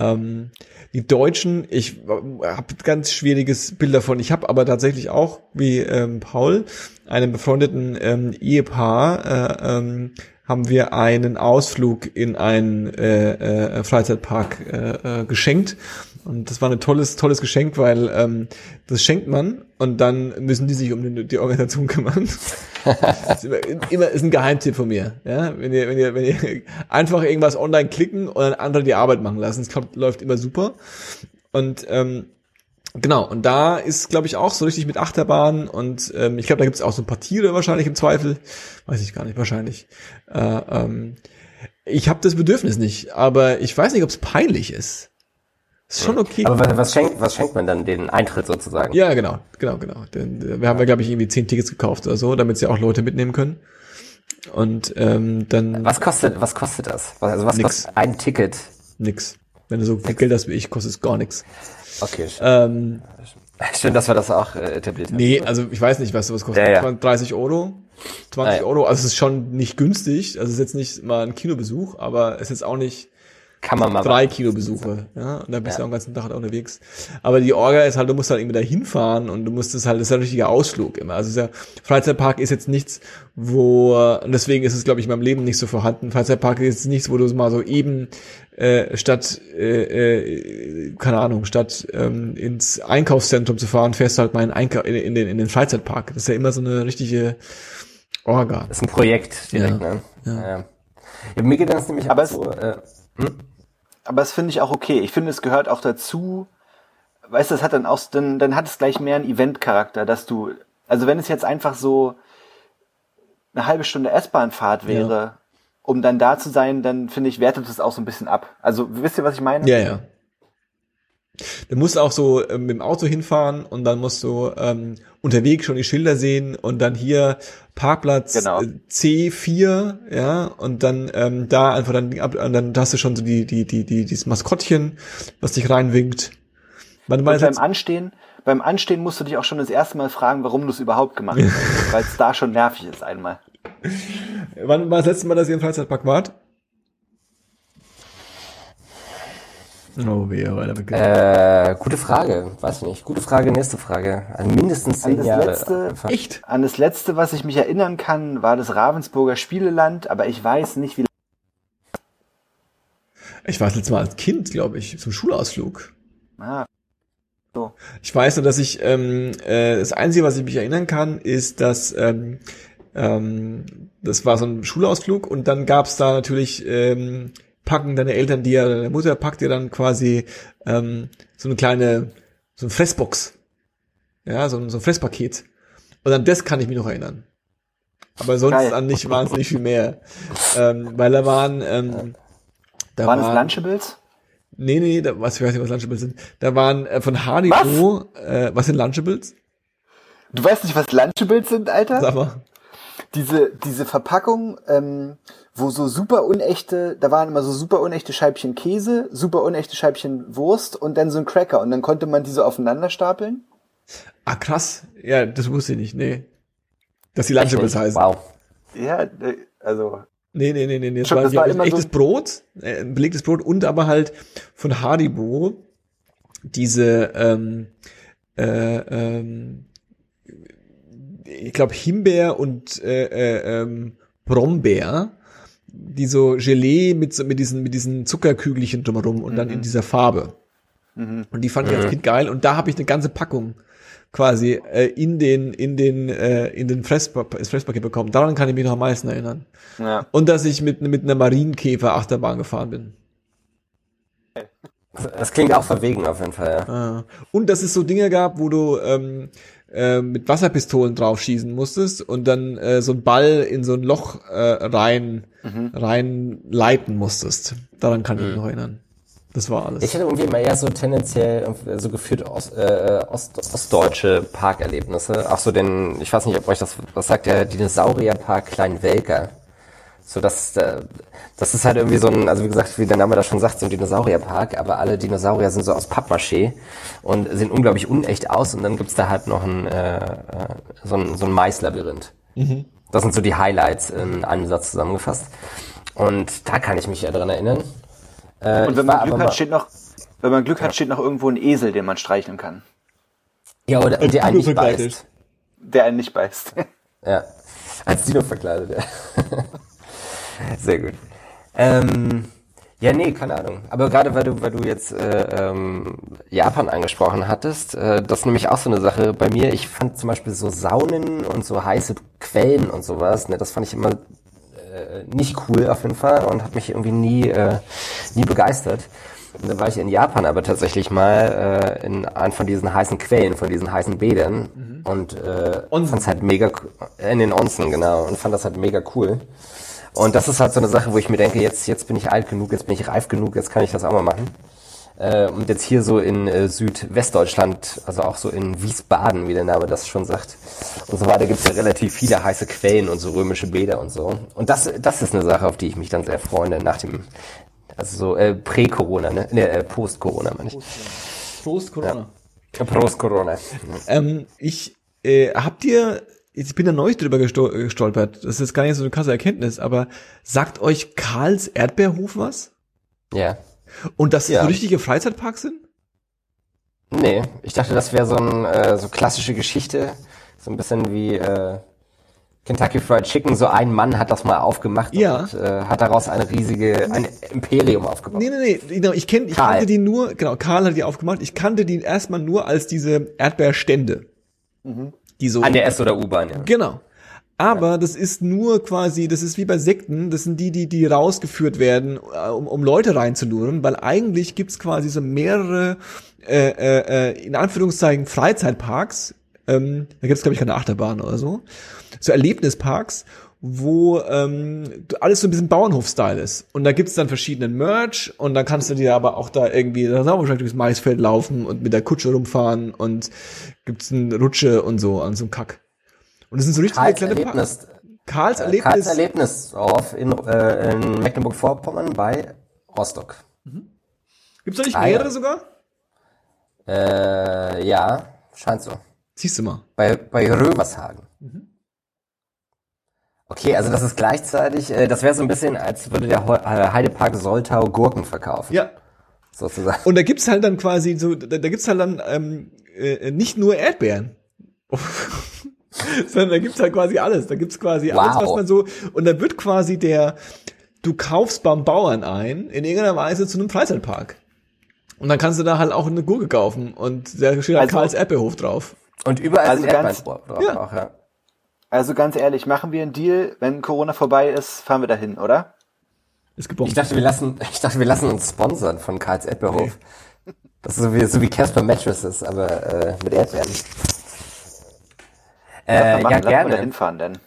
Ähm, die Deutschen, ich habe ganz schwieriges Bild davon. Ich habe aber tatsächlich auch, wie ähm, Paul, einem befreundeten ähm, Ehepaar, äh, ähm, haben wir einen Ausflug in einen äh, äh, Freizeitpark äh, äh, geschenkt. Und das war ein tolles, tolles Geschenk, weil ähm, das schenkt man und dann müssen die sich um die, die Organisation kümmern. Das ist immer, immer ist ein Geheimtipp von mir. Ja, wenn ihr, wenn ihr, wenn ihr einfach irgendwas online klicken und dann andere die Arbeit machen lassen, es klappt, läuft immer super. Und ähm, genau, und da ist, glaube ich, auch so richtig mit Achterbahn und ähm, ich glaube, da gibt es auch so ein paar Tiere wahrscheinlich im Zweifel. Weiß ich gar nicht, wahrscheinlich. Äh, ähm, ich habe das Bedürfnis nicht, aber ich weiß nicht, ob es peinlich ist. Ist schon okay. Aber was, was, schenkt, was schenkt man dann den Eintritt sozusagen? Ja, genau, genau, genau. Denn, äh, wir haben ja, glaube ich, irgendwie zehn Tickets gekauft oder so, damit sie auch Leute mitnehmen können. Und ähm, dann Was kostet, was kostet das? Was- Also was Nix. kostet ein Ticket? nix. Wenn du so viel Geld hast wie ich, kostet es gar nichts. Okay, sch- Ähm, schön, dass wir das auch äh, etabliert haben. nee, also ich weiß nicht, was sowas kostet. Ja, ja. 30 Euro. 20 Ah, ja. Euro, also es ist schon nicht günstig. Also es ist jetzt nicht mal ein Kinobesuch, aber es ist jetzt auch nicht Kann man mal drei Kinobesuche, ja, und dann bist ja. du auch den ganzen Tag halt unterwegs. Aber die Orga ist halt, du musst halt irgendwie da hinfahren und du musst es halt, das ist ein richtiger Ausflug immer. Also der Freizeitpark ist jetzt nichts, wo, und deswegen ist es, glaube ich, in meinem Leben nicht so vorhanden. Freizeitpark ist jetzt nichts, wo du mal so eben äh, statt, äh, äh, keine Ahnung, statt ähm, ins Einkaufszentrum zu fahren, fährst du halt mal in, Einka in, in, den, in den Freizeitpark. Das ist ja immer so eine richtige Orga. Das ist ein Projekt direkt, ja. ne? Ja. Ja. ja. mir geht das nämlich Aber so, äh, hm? Aber das finde ich auch okay. Ich finde, es gehört auch dazu, weißt du, das hat dann auch, dann, dann hat es gleich mehr einen Event-Charakter, dass du, also wenn es jetzt einfach so eine halbe Stunde S-Bahn-Fahrt wäre, Ja. um dann da zu sein, dann finde ich, wertet es auch so ein bisschen ab. Also, wisst ihr, was ich meine? Ja, ja. Du musst auch so ähm, mit dem Auto hinfahren und dann musst du ähm, unterwegs schon die Schilder sehen und dann hier Parkplatz Genau. äh, C4, ja, und dann ähm, da einfach dann ab, und dann hast du schon so die die die die dieses Maskottchen, was dich reinwinkt. Und das beim? Anstehen, beim Anstehen musst du dich auch schon das erste Mal fragen, warum du es überhaupt gemacht hast, weil es da schon nervig ist einmal. Wann war das letzte Mal, dass ihr im Freizeitpark wart? Oh, weg. äh, gute Frage, weiß nicht. Gute Frage, nächste Frage. Also mindestens An zehn das Jahre. letzte, Echt? an das letzte, was ich mich erinnern kann, war das Ravensburger Spieleland, aber ich weiß nicht, wie Ich war das letzte Mal als Kind, glaube ich, zum Schulausflug. ah, Ich weiß nur, dass ich ähm, äh, das Einzige, was ich mich erinnern kann, ist, dass ähm, ähm, das war so ein Schulausflug und dann gab's da natürlich ähm, packen deine Eltern dir, deine Mutter packt dir dann quasi ähm, so eine kleine, so ein Fressbox. Ja, so ein, so ein Fresspaket. Und an das kann ich mich noch erinnern. Aber sonst Geil. an nicht wahnsinnig viel mehr. Ähm, weil da waren, ähm, da waren es waren, Lunchables? Nee, nee, da, was, ich weiß nicht, was Lunchables sind. Da waren äh, von Haribo, was? Äh, was sind Lunchables? Du weißt nicht, was Lunchables sind, Alter? Sag mal. Diese, diese Verpackung, ähm, wo so super unechte, da waren immer so super unechte Scheibchen Käse, super unechte Scheibchen Wurst und dann so ein Cracker und dann konnte man die so aufeinander stapeln. Ah, krass. Ja, das wusste ich nicht, nee. Dass die Lunchables heißen. Wow. Ja, äh, also Nee, nee, nee, nee, nee. Das war, das war immer echtes so- Brot, äh, ein belegtes Brot und aber halt von Haribo diese, ähm, äh, ähm, ich glaube Himbeer und äh, äh, ähm, Brombeer, die so Gelee mit, so- mit diesen mit diesen Zuckerkügelchen drumherum und dann in dieser Farbe. Und die fand ich als Kind geil und da habe ich eine ganze Packung quasi äh, in den in den äh, in den Fresspaket bekommen. Daran kann ich mich noch am meisten erinnern. ja. Und dass ich mit, mit einer Marienkäfer Achterbahn gefahren bin. Das klingt auch verwegen auf jeden Fall, ja. Ah. Und dass es so Dinge gab, wo du ähm, äh, mit Wasserpistolen draufschießen musstest und dann äh, so ein Ball in so ein Loch äh, rein, rein leiten musstest. Daran kann ich mich noch erinnern. Das war alles. Ich hatte irgendwie immer eher so tendenziell so gefühlt Ost, äh, Ost, ostdeutsche Parkerlebnisse. Auch so den, ich weiß nicht, ob euch das was sagt, der Dinosaurierpark Kleinwelker. So, das, äh, das ist halt irgendwie so ein, also wie gesagt, wie der Name das schon sagt, so ein Dinosaurierpark, aber alle Dinosaurier sind so aus Pappmaché und sehen unglaublich unecht aus und dann gibt's da halt noch ein, äh, äh, so ein, so ein Maislabyrinth. Das sind so die Highlights in einem Satz zusammengefasst. Und da kann ich mich ja dran erinnern. Äh, Und wenn man Glück hat, steht noch, wenn man Glück hat, steht noch irgendwo ein Esel, den man streicheln kann, Ja, oder und der einen nicht beißt. der einen nicht beißt. Ja. Als Dino verkleidet, ja. Sehr gut. Ähm, ja, nee, keine Ahnung. Aber gerade weil du, weil du jetzt äh, ähm, Japan angesprochen hattest, äh, das ist nämlich auch so eine Sache bei mir. Ich fand zum Beispiel so Saunen und so heiße Quellen und sowas, ne, das fand ich immer äh, nicht cool auf jeden Fall und hat mich irgendwie nie, äh, nie begeistert. Und dann war ich in Japan aber tatsächlich mal äh, in einem von diesen heißen Quellen, von diesen heißen Bädern und äh, Onsen. fand's halt mega äh, in den Onsen genau und fand das halt mega cool. Und das ist halt so eine Sache, wo ich mir denke, jetzt jetzt bin ich alt genug, jetzt bin ich reif genug, jetzt kann ich das auch mal machen. Äh, und jetzt hier so in äh, Südwestdeutschland, also auch so in Wiesbaden, wie der Name das schon sagt, und so weiter, gibt's ja relativ viele heiße Quellen und so römische Bäder und so. Und das, das ist eine Sache, auf die ich mich dann sehr freue, nach dem, also so äh, Prä-Corona, ne, ne äh, Post-Corona, meine ich. Prost, Corona. Äh, Post-Corona. Ähm, ich, äh, habt ihr, ich bin da neulich drüber gesto gestolpert, das ist jetzt gar nicht so eine krasse Erkenntnis, aber sagt euch Karls Erdbeerhof was? Ja. Und das Ja. so richtige Freizeitparks sind? Nee, ich dachte, das wäre so ein äh, so klassische Geschichte, so ein bisschen wie äh, Kentucky Fried Chicken. So ein Mann hat das mal aufgemacht Ja. und äh, hat daraus eine riesige ein Imperium aufgebaut. Nee, nee, nee, genau, ich kenn, ich Karl. kannte die nur, genau, Karl hat die aufgemacht, ich kannte die erstmal nur als diese Erdbeerstände. Die so An der S- oder U-Bahn, ja. Genau. Aber das ist nur quasi, das ist wie bei Sekten, das sind die, die, die rausgeführt werden, äh, um, um Leute reinzulurren, weil eigentlich gibt's quasi so mehrere, äh, äh, in Anführungszeichen, Freizeitparks, ähm, da gibt's glaube ich keine Achterbahn oder so, so Erlebnisparks, wo ähm, alles so ein bisschen Bauernhof-Style ist. Und da gibt's dann verschiedenen Merch und dann kannst du dir aber auch da irgendwie, da auch wahrscheinlich durchs Maisfeld laufen und mit der Kutsche rumfahren und gibt's eine Rutsche und so an so einem Kack. Und das sind so richtige Karls kleine Erlebnis. Karls äh, Erlebnis. Karls Erlebnisdorf in, äh, in Mecklenburg-Vorpommern bei Rostock. Gibt's da nicht Ah, mehrere ja. sogar? Äh, ja, scheint so. Siehst du mal. Bei, bei Römershagen. Okay, also das ist gleichzeitig, äh, das wäre so ein bisschen, als würde der äh, Heidepark Soltau Gurken verkaufen, Ja. sozusagen. Und da gibt's halt dann quasi so, da, da gibt's halt dann ähm, äh, nicht nur Erdbeeren. Sondern da gibt's halt quasi alles. Da gibt's quasi alles, Wow. was man so. Und da wird quasi der, du kaufst beim Bauern ein, in irgendeiner Weise zu einem Freizeitpark. Und dann kannst du da halt auch eine Gurke kaufen. Und da steht halt Also- Karls Erdbeerhof drauf. Und überall Also sind ganz- Erdbeeren drauf, Ja. auch, ja. Also ganz ehrlich, machen wir einen Deal, wenn Corona vorbei ist, fahren wir dahin, oder? Ist gebombt. Ich dachte, wir lassen, ich dachte, wir lassen uns sponsern von Karls Erdbeerhof. Das ist so wie, so wie Casper Mattresses, aber äh, mit Erdbeeren. Äh, ja, machen, lass mal gerne. dahin fahren, denn.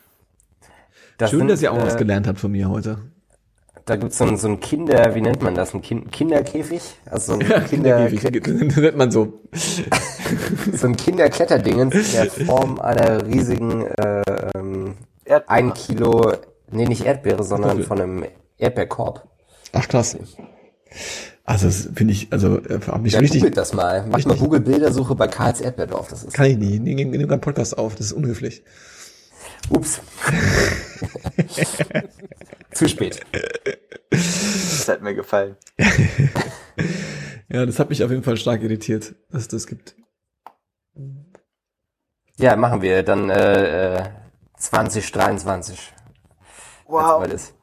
Das Schön, sind, dass ihr auch was äh, gelernt habt von mir heute. Da gibt's so ein, so ein Kinder, wie nennt man das? Ein kind, Kinderkäfig? Also so ein Kinder, Kinderkäfig. nennt man so. so ein Kinderkletterdingens in der Form einer riesigen äh, ähm, ein Kilo, nee, nicht Erdbeere, sondern von einem Erdbeerkorb. Ach krass. Also das finde ich, also äh, hab mich Ja, richtig, googelt das mal. Macht mal richtig- Google-Bildersuche bei Karls Erdbeerdorf. Das ist, kann ich nicht. Nimm, nimm keinen Podcast auf, das ist unhöflich. ups. Zu spät. Das hat mir gefallen. Ja, das hat mich auf jeden Fall stark irritiert, dass es das gibt. Ja, machen wir dann äh, äh, 2023. wenn's Wow. ist.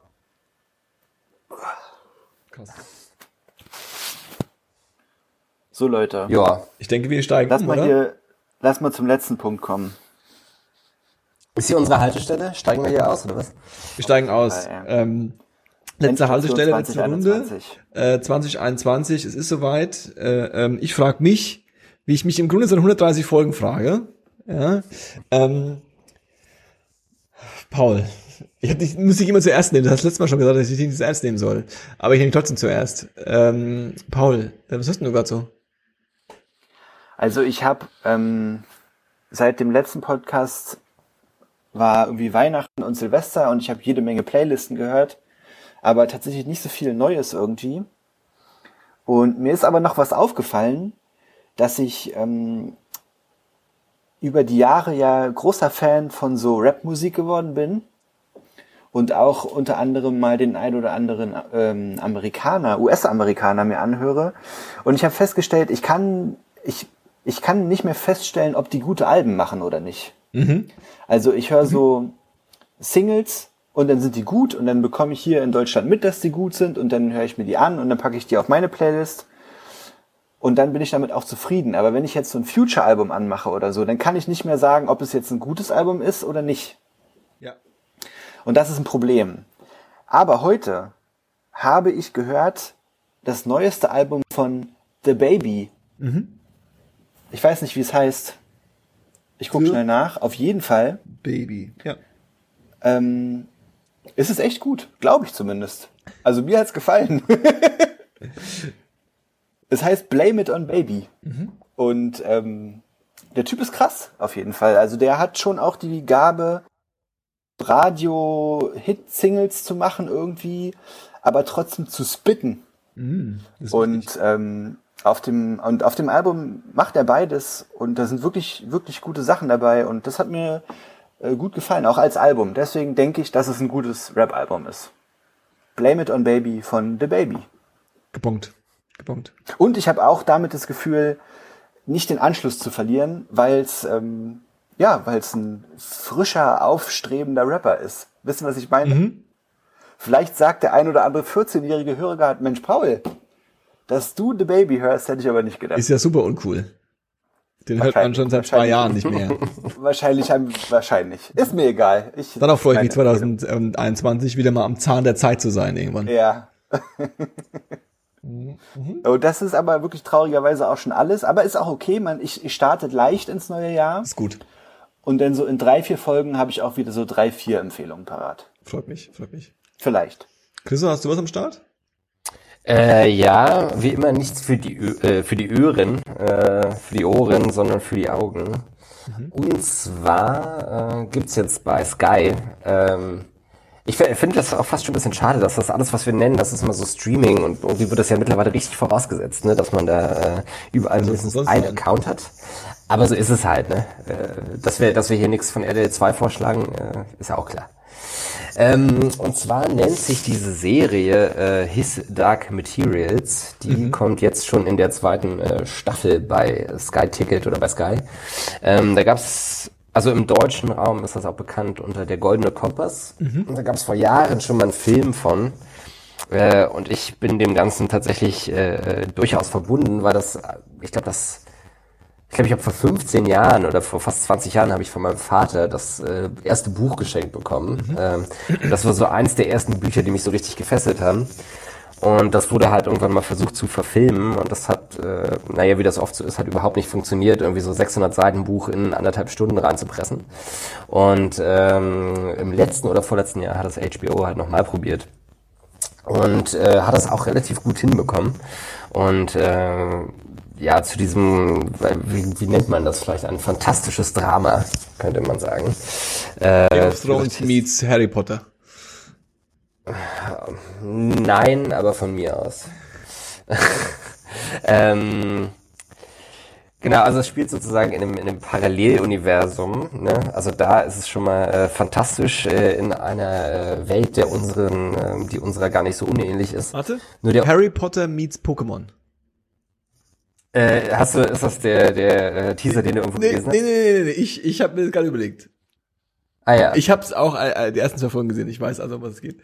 Krass. So Leute, Ja. Ich denke, wir steigen lass um, mal oder? hier, lass mal zum letzten Punkt kommen. Ist hier unsere Haltestelle? Steigen wir hier aus, oder was? Wir steigen aus. Ja, ja. Ähm, letzte Haltestelle, letzte Runde. 2021. Äh, 2021, es ist soweit. Äh, ähm, ich frage mich, wie ich mich im Grunde seit 130 Folgen frage. Ja. Ähm, Paul, ich hab dich, muss dich immer zuerst nehmen. Du hast letztes Mal schon gesagt, dass ich dich nicht zuerst nehmen soll. Aber ich nehme dich trotzdem zuerst. Ähm, Paul, äh, was hast denn du gerade so? Also ich habe ähm, seit dem letzten Podcast war irgendwie Weihnachten und Silvester und ich habe jede Menge Playlisten gehört, aber tatsächlich nicht so viel Neues irgendwie. Und mir ist aber noch was aufgefallen, dass ich ähm, über die Jahre ja großer Fan von so Rap-Musik geworden bin und auch unter anderem mal den ein oder anderen ähm, Amerikaner, US-Amerikaner mir anhöre. Und ich habe festgestellt, ich kann, ich, ich kann nicht mehr feststellen, ob die gute Alben machen oder nicht. Also ich höre so Singles und dann sind die gut und dann bekomme ich hier in Deutschland mit, dass die gut sind und dann höre ich mir die an und dann packe ich die auf meine Playlist und dann bin ich damit auch zufrieden. Aber wenn ich jetzt so ein Future-Album anmache oder so, dann kann ich nicht mehr sagen, ob es jetzt ein gutes Album ist oder nicht. Ja. Und das ist ein Problem. Aber heute habe ich gehört, das neueste Album von The Baby. Ich weiß nicht, wie es heißt. Ich gucke schnell nach. Auf jeden Fall Baby. Ja. ähm, ist es echt gut, glaube ich zumindest. Also mir hat's gefallen. es heißt Blame It on Baby. Und ähm, der Typ ist krass, auf jeden Fall. Also der hat schon auch die Gabe, Radio-Hit-Singles zu machen irgendwie, aber trotzdem zu spitten. Ist wichtig. Und ähm, auf dem und auf dem Album macht er beides und da sind wirklich wirklich gute Sachen dabei und das hat mir äh, gut gefallen, auch als Album. Deswegen denke ich, dass es ein gutes Rap-Album ist. Blame It on Baby von The Baby. Gebongt. gebongt. Und ich habe auch damit das Gefühl, nicht den Anschluss zu verlieren, weil es ähm, ja, weil es ein frischer, aufstrebender Rapper ist. Wissen, was ich meine? Mhm. Vielleicht sagt der ein oder andere 14-jährige Hörer gerade, Mensch, Paul, dass du The Baby hörst, hätte ich aber nicht gedacht. Ist ja super uncool. Den hört man schon seit zwei Jahren nicht mehr. wahrscheinlich, wahrscheinlich. Ist mir egal. Ich, Dann auch freue ich mich 2021 wieder mal am Zahn der Zeit zu sein irgendwann. Ja. Oh, das ist aber wirklich traurigerweise auch schon alles. Aber ist auch okay. Man, ich, ich starte leicht ins neue Jahr. Ist gut. Und dann so in drei, vier Folgen habe ich auch wieder so drei, vier Empfehlungen parat. Freut mich, freut mich. Vielleicht. Christo, hast du was am Start? Äh, ja, wie immer nichts für die, äh, für die Ohren, äh, für die Ohren, sondern für die Augen. Mhm. Und zwar äh, gibt's jetzt bei Sky ähm, ich finde das auch fast schon ein bisschen schade, dass das alles, was wir nennen, das ist immer so Streaming und irgendwie wird das ja mittlerweile richtig vorausgesetzt, ne, dass man da äh, überall mindestens einen Account hat. Aber so ist es halt, ne? Äh, dass wir, dass wir hier nichts von RDL 2 vorschlagen, äh, ist ja auch klar. Ähm, und zwar nennt sich diese Serie äh, His Dark Materials. Die mhm. kommt jetzt schon in der zweiten äh, Staffel bei Sky Ticket oder bei Sky. Ähm, da gab's also im deutschen Raum ist das auch bekannt unter der Goldene Kompass. Mhm. Und da gab es vor Jahren schon mal einen Film von. Äh, und ich bin dem Ganzen tatsächlich äh, durchaus verbunden, weil das, ich glaube, das, ich glaube, ich habe vor 15 Jahren oder vor fast 20 Jahren habe ich von meinem Vater das äh, erste Buch geschenkt bekommen. Mhm. Ähm, das war so eins der ersten Bücher, die mich so richtig gefesselt haben. Und das wurde halt irgendwann mal versucht zu verfilmen und das hat, äh, naja, wie das oft so ist, hat überhaupt nicht funktioniert, irgendwie so 600 Seiten Buch in anderthalb Stunden reinzupressen. Und ähm, im letzten oder vorletzten Jahr hat das HBO halt nochmal probiert und äh, hat das auch relativ gut hinbekommen. Und äh, ja, zu diesem, wie, wie nennt man das vielleicht, ein fantastisches Drama, könnte man sagen. Äh, Game of Thrones meets Harry Potter. Nein, aber von mir aus. ähm, genau, also es spielt sozusagen in einem, in einem Paralleluniversum. Ne? Also da ist es schon mal äh, fantastisch äh, in einer äh, Welt, der unseren, äh, die unserer gar nicht so unähnlich ist. Warte. Nur der Harry Potter meets Pokémon. Äh, hast du, ist das der, der äh, Teaser, den du irgendwo nee, gelesen hast? Nee, nee, nee, nee, ich, ich habe mir das gerade überlegt. Ah ja. Ich habe es auch äh, die ersten zwei Folgen gesehen, ich weiß also, um was es geht.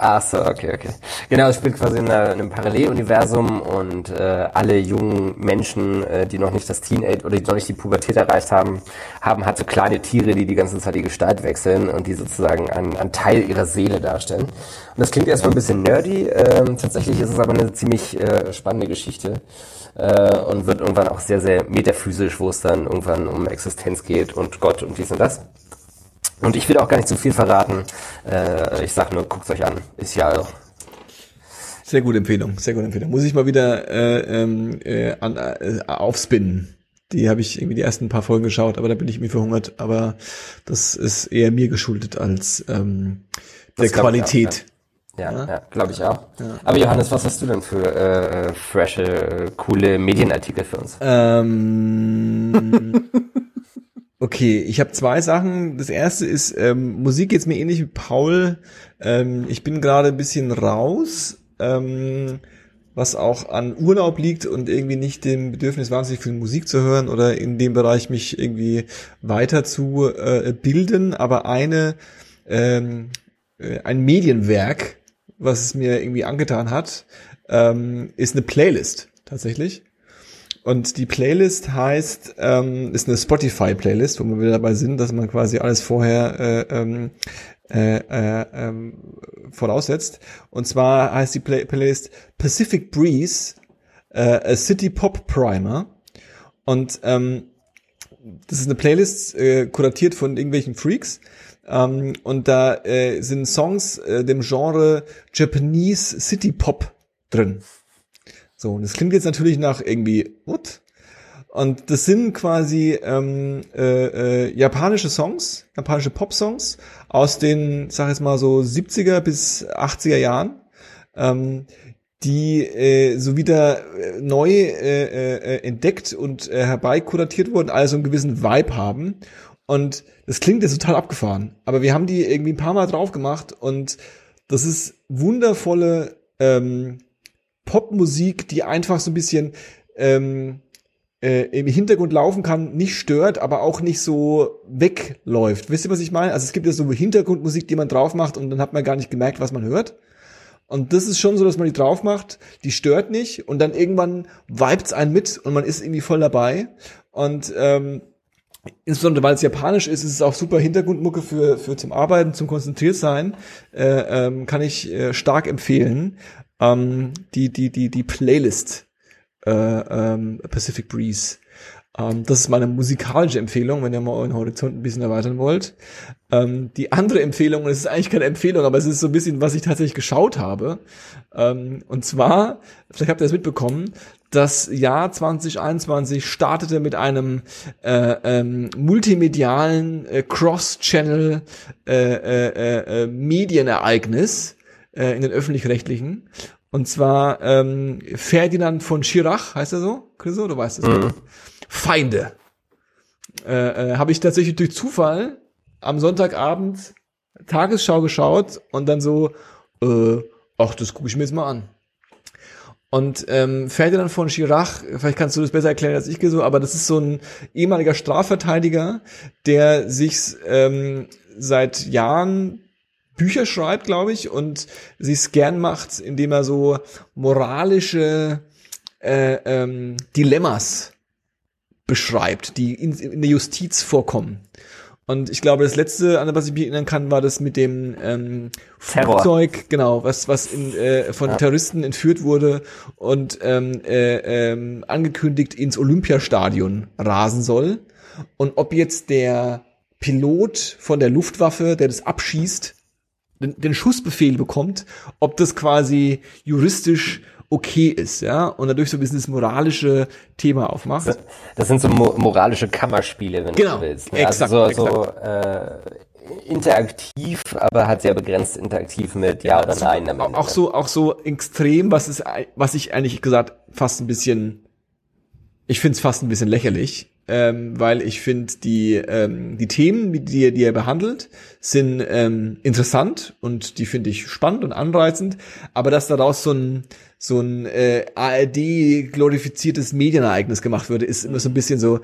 Ach so, okay, okay. Genau, es spielt quasi in, einem Paralleluniversum und äh, alle jungen Menschen, äh, die noch nicht das Teenage oder die noch nicht die Pubertät erreicht haben, haben halt so kleine Tiere, die die ganze Zeit die Gestalt wechseln und die sozusagen einen, Teil ihrer Seele darstellen. Und das klingt erstmal ein bisschen nerdy, äh, tatsächlich ist es aber eine ziemlich äh, spannende Geschichte äh, und wird irgendwann auch sehr, sehr metaphysisch, wo es dann irgendwann um Existenz geht und Gott und dies und das. Und ich will auch gar nicht zu viel verraten. Äh, ich sag nur, guckt euch an. Ist ja auch. Sehr gute Empfehlung, sehr gute Empfehlung. Muss ich mal wieder äh, ähm, äh, an, äh, aufspinnen. Die habe ich irgendwie die ersten paar Folgen geschaut, aber da bin ich irgendwie verhungert. Aber das ist eher mir geschuldet als ähm, der Qualität. Ja, ja, ja glaube ich auch. Ja. Aber Johannes, was hast du denn für äh, frische, coole Medienartikel für uns? Ähm, Okay, ich habe zwei Sachen. Das erste ist, ähm, Musik geht's mir ähnlich wie Paul. Ähm, ich bin gerade ein bisschen raus, ähm, was auch an Urlaub liegt und irgendwie nicht dem Bedürfnis wahnsinnig viel Musik zu hören oder in dem Bereich mich irgendwie weiter zu äh, bilden. Aber eine, ähm, äh, ein Medienwerk, was es mir irgendwie angetan hat, ähm, ist eine Playlist tatsächlich. Und die Playlist heißt, ähm, ist eine Spotify-Playlist, wo wir wieder dabei sind, dass man quasi alles vorher äh, ähm, äh, äh, ähm, voraussetzt. Und zwar heißt die Play Playlist Pacific Breeze, äh, a City Pop Primer. Und ähm, das ist eine Playlist, äh, kuratiert von irgendwelchen Freaks. Ähm, und da äh, sind Songs äh, dem Genre Japanese City Pop drin. So, und das klingt jetzt natürlich nach irgendwie, what? Und das sind quasi ähm, äh, äh, japanische Songs, japanische Pop-Songs aus den, sag ich jetzt mal so 70er bis 80er Jahren, ähm, die äh, so wieder äh, neu äh, äh, entdeckt und äh, herbeikuratiert wurden, also einen gewissen Vibe haben. Und das klingt jetzt total abgefahren, aber wir haben die irgendwie ein paar Mal drauf gemacht und das ist wundervolle ähm, Popmusik, die einfach so ein bisschen ähm, äh, im Hintergrund laufen kann, nicht stört, aber auch nicht so wegläuft. Wisst ihr, was ich meine? Also es gibt ja so Hintergrundmusik, die man drauf macht und dann hat man gar nicht gemerkt, was man hört. Und das ist schon so, dass man die drauf macht, die stört nicht und dann irgendwann vibet's einen mit und man ist irgendwie voll dabei. Und ähm, insbesondere weil es japanisch ist, ist es auch super Hintergrundmucke für, für zum Arbeiten, zum konzentriert sein, äh, ähm, kann ich äh, stark empfehlen. Ähm, die, die, die, die Playlist äh, ähm, Pacific Breeze. Ähm, das ist meine musikalische Empfehlung, wenn ihr mal euren Horizont ein bisschen erweitern wollt. Ähm, die andere Empfehlung, und es ist eigentlich keine Empfehlung, aber es ist so ein bisschen, was ich tatsächlich geschaut habe. Ähm, und zwar, vielleicht habt ihr es mitbekommen, das Jahr 2021 startete mit einem äh, ähm, multimedialen äh, Cross-Channel äh, äh, äh, Medienereignis äh, in den öffentlich-rechtlichen. Und zwar ähm, Ferdinand von Schirach, heißt er so? Chriso, du weißt es. Mhm. Feinde. Äh, äh, Habe ich tatsächlich durch Zufall am Sonntagabend Tagesschau geschaut und dann so, äh, ach, das gucke ich mir jetzt mal an. Und ähm, Ferdinand von Schirach, vielleicht kannst du das besser erklären als ich so, aber das ist so ein ehemaliger Strafverteidiger, der sich ähm, seit Jahren Bücher schreibt, glaube ich, und es gern macht, indem er so moralische äh, ähm, Dilemmas beschreibt, die in, in der Justiz vorkommen. Und ich glaube, das letzte, an was ich mich erinnern kann, war das mit dem ähm, Flugzeug, genau, was was in, äh, von ja. Terroristen entführt wurde und ähm, äh, ähm, angekündigt ins Olympiastadion rasen soll. Und ob jetzt der Pilot von der Luftwaffe, der das abschießt, den, den Schussbefehl bekommt, ob das quasi juristisch okay ist, ja, und dadurch so ein bisschen das moralische Thema aufmacht. Das, das sind so mo moralische Kammerspiele, wenn genau, du willst. Ne? Exakt, also so, exakt. so äh, interaktiv, aber halt sehr begrenzt interaktiv mit Ja oder Nein. Damit. Auch so, auch so extrem, was ist, was ich eigentlich gesagt fast ein bisschen, ich finde es fast ein bisschen lächerlich, ähm, weil ich finde, die, ähm, die Themen, die, er, die er behandelt, sind ähm, interessant und die finde ich spannend und anreizend, aber dass daraus so ein, so ein äh, ARD-glorifiziertes Medienereignis gemacht würde, ist immer so ein bisschen so,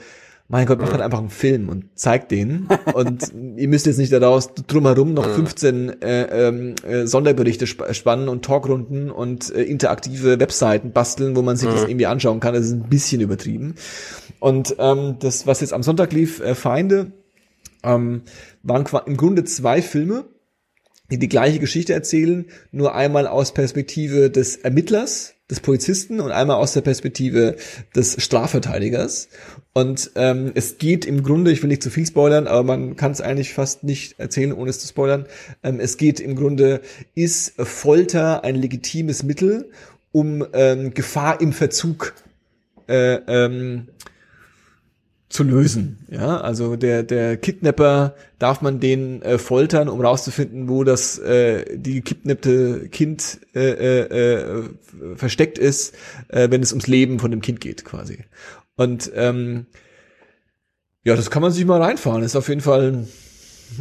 mein Gott, macht halt einfach einen Film und zeigt den. Und ihr müsst jetzt nicht daraus drumherum noch 15 äh, ähm, äh, Sonderberichte sp spannen und Talkrunden und äh, interaktive Webseiten basteln, wo man sich das irgendwie anschauen kann. Das ist ein bisschen übertrieben. Und ähm, das, was jetzt am Sonntag lief, äh, Feinde, ähm, waren im Grunde zwei Filme, die die gleiche Geschichte erzählen, nur einmal aus Perspektive des Ermittlers, des Polizisten und einmal aus der Perspektive des Strafverteidigers. Und ähm, es geht im Grunde, ich will nicht zu viel spoilern, aber man kann es eigentlich fast nicht erzählen, ohne es zu spoilern. Ähm, es geht im Grunde, ist Folter ein legitimes Mittel, um ähm, Gefahr im Verzug äh, ähm, zu lösen. Ja, also der der Kidnapper darf man den äh, foltern, um rauszufinden, wo das äh, die gekidnappte Kind äh, äh, äh, versteckt ist, äh, wenn es ums Leben von dem Kind geht, quasi. Und ähm, ja, das kann man sich mal reinfahren. ist auf jeden Fall ein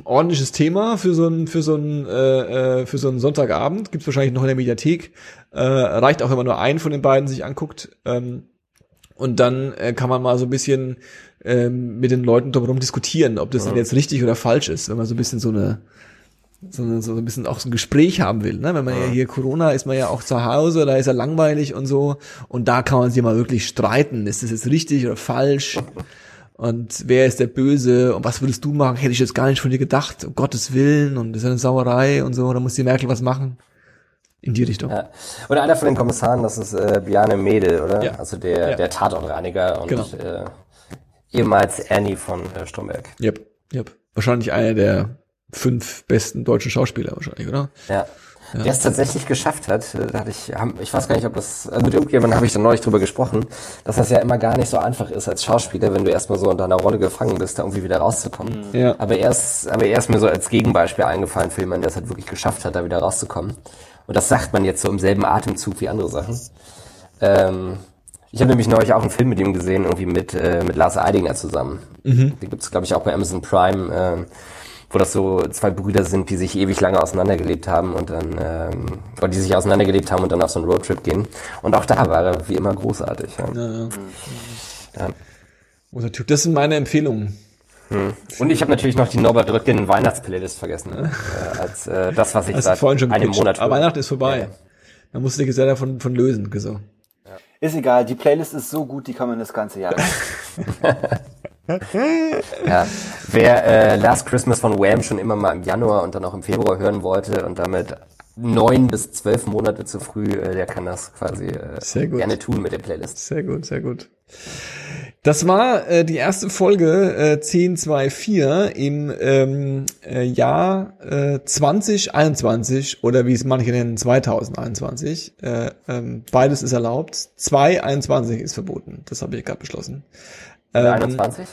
ordentliches Thema für so ein für so ein äh, äh, für so einen Sonntagabend. Gibt's wahrscheinlich noch in der Mediathek. Äh, reicht auch, wenn man nur einen von den beiden sich anguckt. Ähm, und dann äh, kann man mal so ein bisschen ähm, mit den Leuten darum diskutieren, ob das ja. jetzt richtig oder falsch ist, wenn man so ein bisschen so eine so, ein bisschen auch so ein Gespräch haben will. Ne? Wenn man ja. ja hier Corona ist man ja auch zu Hause, da ist er langweilig und so. Und da kann man sich mal wirklich streiten. Ist das jetzt richtig oder falsch? Und wer ist der Böse? Und was würdest du machen? Hätte ich jetzt gar nicht von dir gedacht. Um Gottes Willen. Und das ist eine Sauerei und so. Da muss die Merkel was machen. In die Richtung. Ja. Oder einer von den Kommissaren, das ist äh, Bjarne Mädel, oder? Ja. Also der, ja. der Tatortreiniger und genau. äh, ehemals Ernie von äh, Stromberg. Yep, yep. Wahrscheinlich einer der fünf besten deutschen Schauspieler wahrscheinlich, oder? Ja. Ja. Der es tatsächlich geschafft hat, äh, da hatte ich, ich weiß gar nicht, ob das, also mit irgendjemandem habe ich dann neulich drüber gesprochen, dass das ja immer gar nicht so einfach ist als Schauspieler, wenn du erstmal so in deiner Rolle gefangen bist, da irgendwie wieder rauszukommen. Mhm. Ja. Aber er ist, aber er ist mir so als Gegenbeispiel eingefallen für jemanden, der es halt wirklich geschafft hat, da wieder rauszukommen. Und das sagt man jetzt so im selben Atemzug wie andere Sachen. Ähm, ich habe nämlich neulich auch einen Film mit ihm gesehen, irgendwie mit, äh, mit Lars Eidinger zusammen. Mhm. Den gibt's, glaube ich, auch bei Amazon Prime. Äh, wo das so zwei Brüder sind, die sich ewig lange auseinandergelebt haben und dann, ähm, oder die sich auseinandergelebt haben und dann auf so einen Roadtrip gehen. Und auch da war er wie immer großartig. Ja. Ja, ja. Ja. Großer Typ. Das sind meine Empfehlungen. Und ich habe natürlich noch die Norbert Röttgen Weihnachtsplaylist vergessen. Ne? Äh, als äh, das, was ich du seit vorhin schon einem. Monat Aber. Weihnachten ist vorbei. Ja. Man musste sich sehr davon von lösen. So. Ist egal, die Playlist ist so gut, die kann man das ganze Jahr. Ja. Wer äh, Last Christmas von Wham schon immer mal im Januar und dann auch im Februar hören wollte und damit neun bis zwölf Monate zu früh, äh, der kann das quasi äh, Sehr gut. gerne tun mit der Playlist. Sehr gut, sehr gut. Das war äh, die erste Folge äh, 1024 im ähm, äh, Jahr äh, 2021 oder wie es manche nennen 2021. Äh, ähm, beides ist erlaubt. 221 ist verboten. Das habe ich gerade beschlossen. Ähm, 21?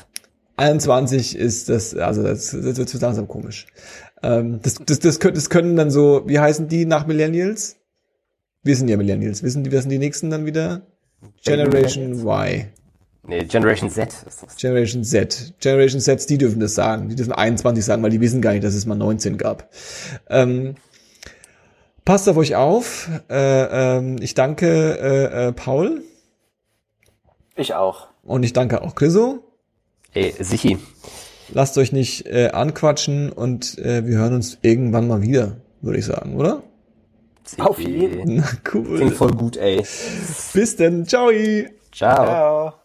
21 ist das, also das, das wird so langsam komisch. Ähm, das, das, das, können, das können dann so, wie heißen die nach Millennials? Wir sind ja Millennials. Wissen die, wer sind die nächsten dann wieder? Generation Y. Nee, Generation Z ist das. Generation Z. Generation Z, die dürfen das sagen. Die dürfen 21 sagen, weil die wissen gar nicht, dass es mal 19 gab. Ähm, passt auf euch auf. Äh, ähm, ich danke äh, äh, Paul Ich auch. und ich danke auch Chriso. Ey, Sichi. Lasst euch nicht äh, anquatschen und äh, wir hören uns irgendwann mal wieder, würde ich sagen, oder? Sichi. Auf jeden. Na cool. Klingt voll gut, ey. Bis denn. Ciao. Ciao. Ciao.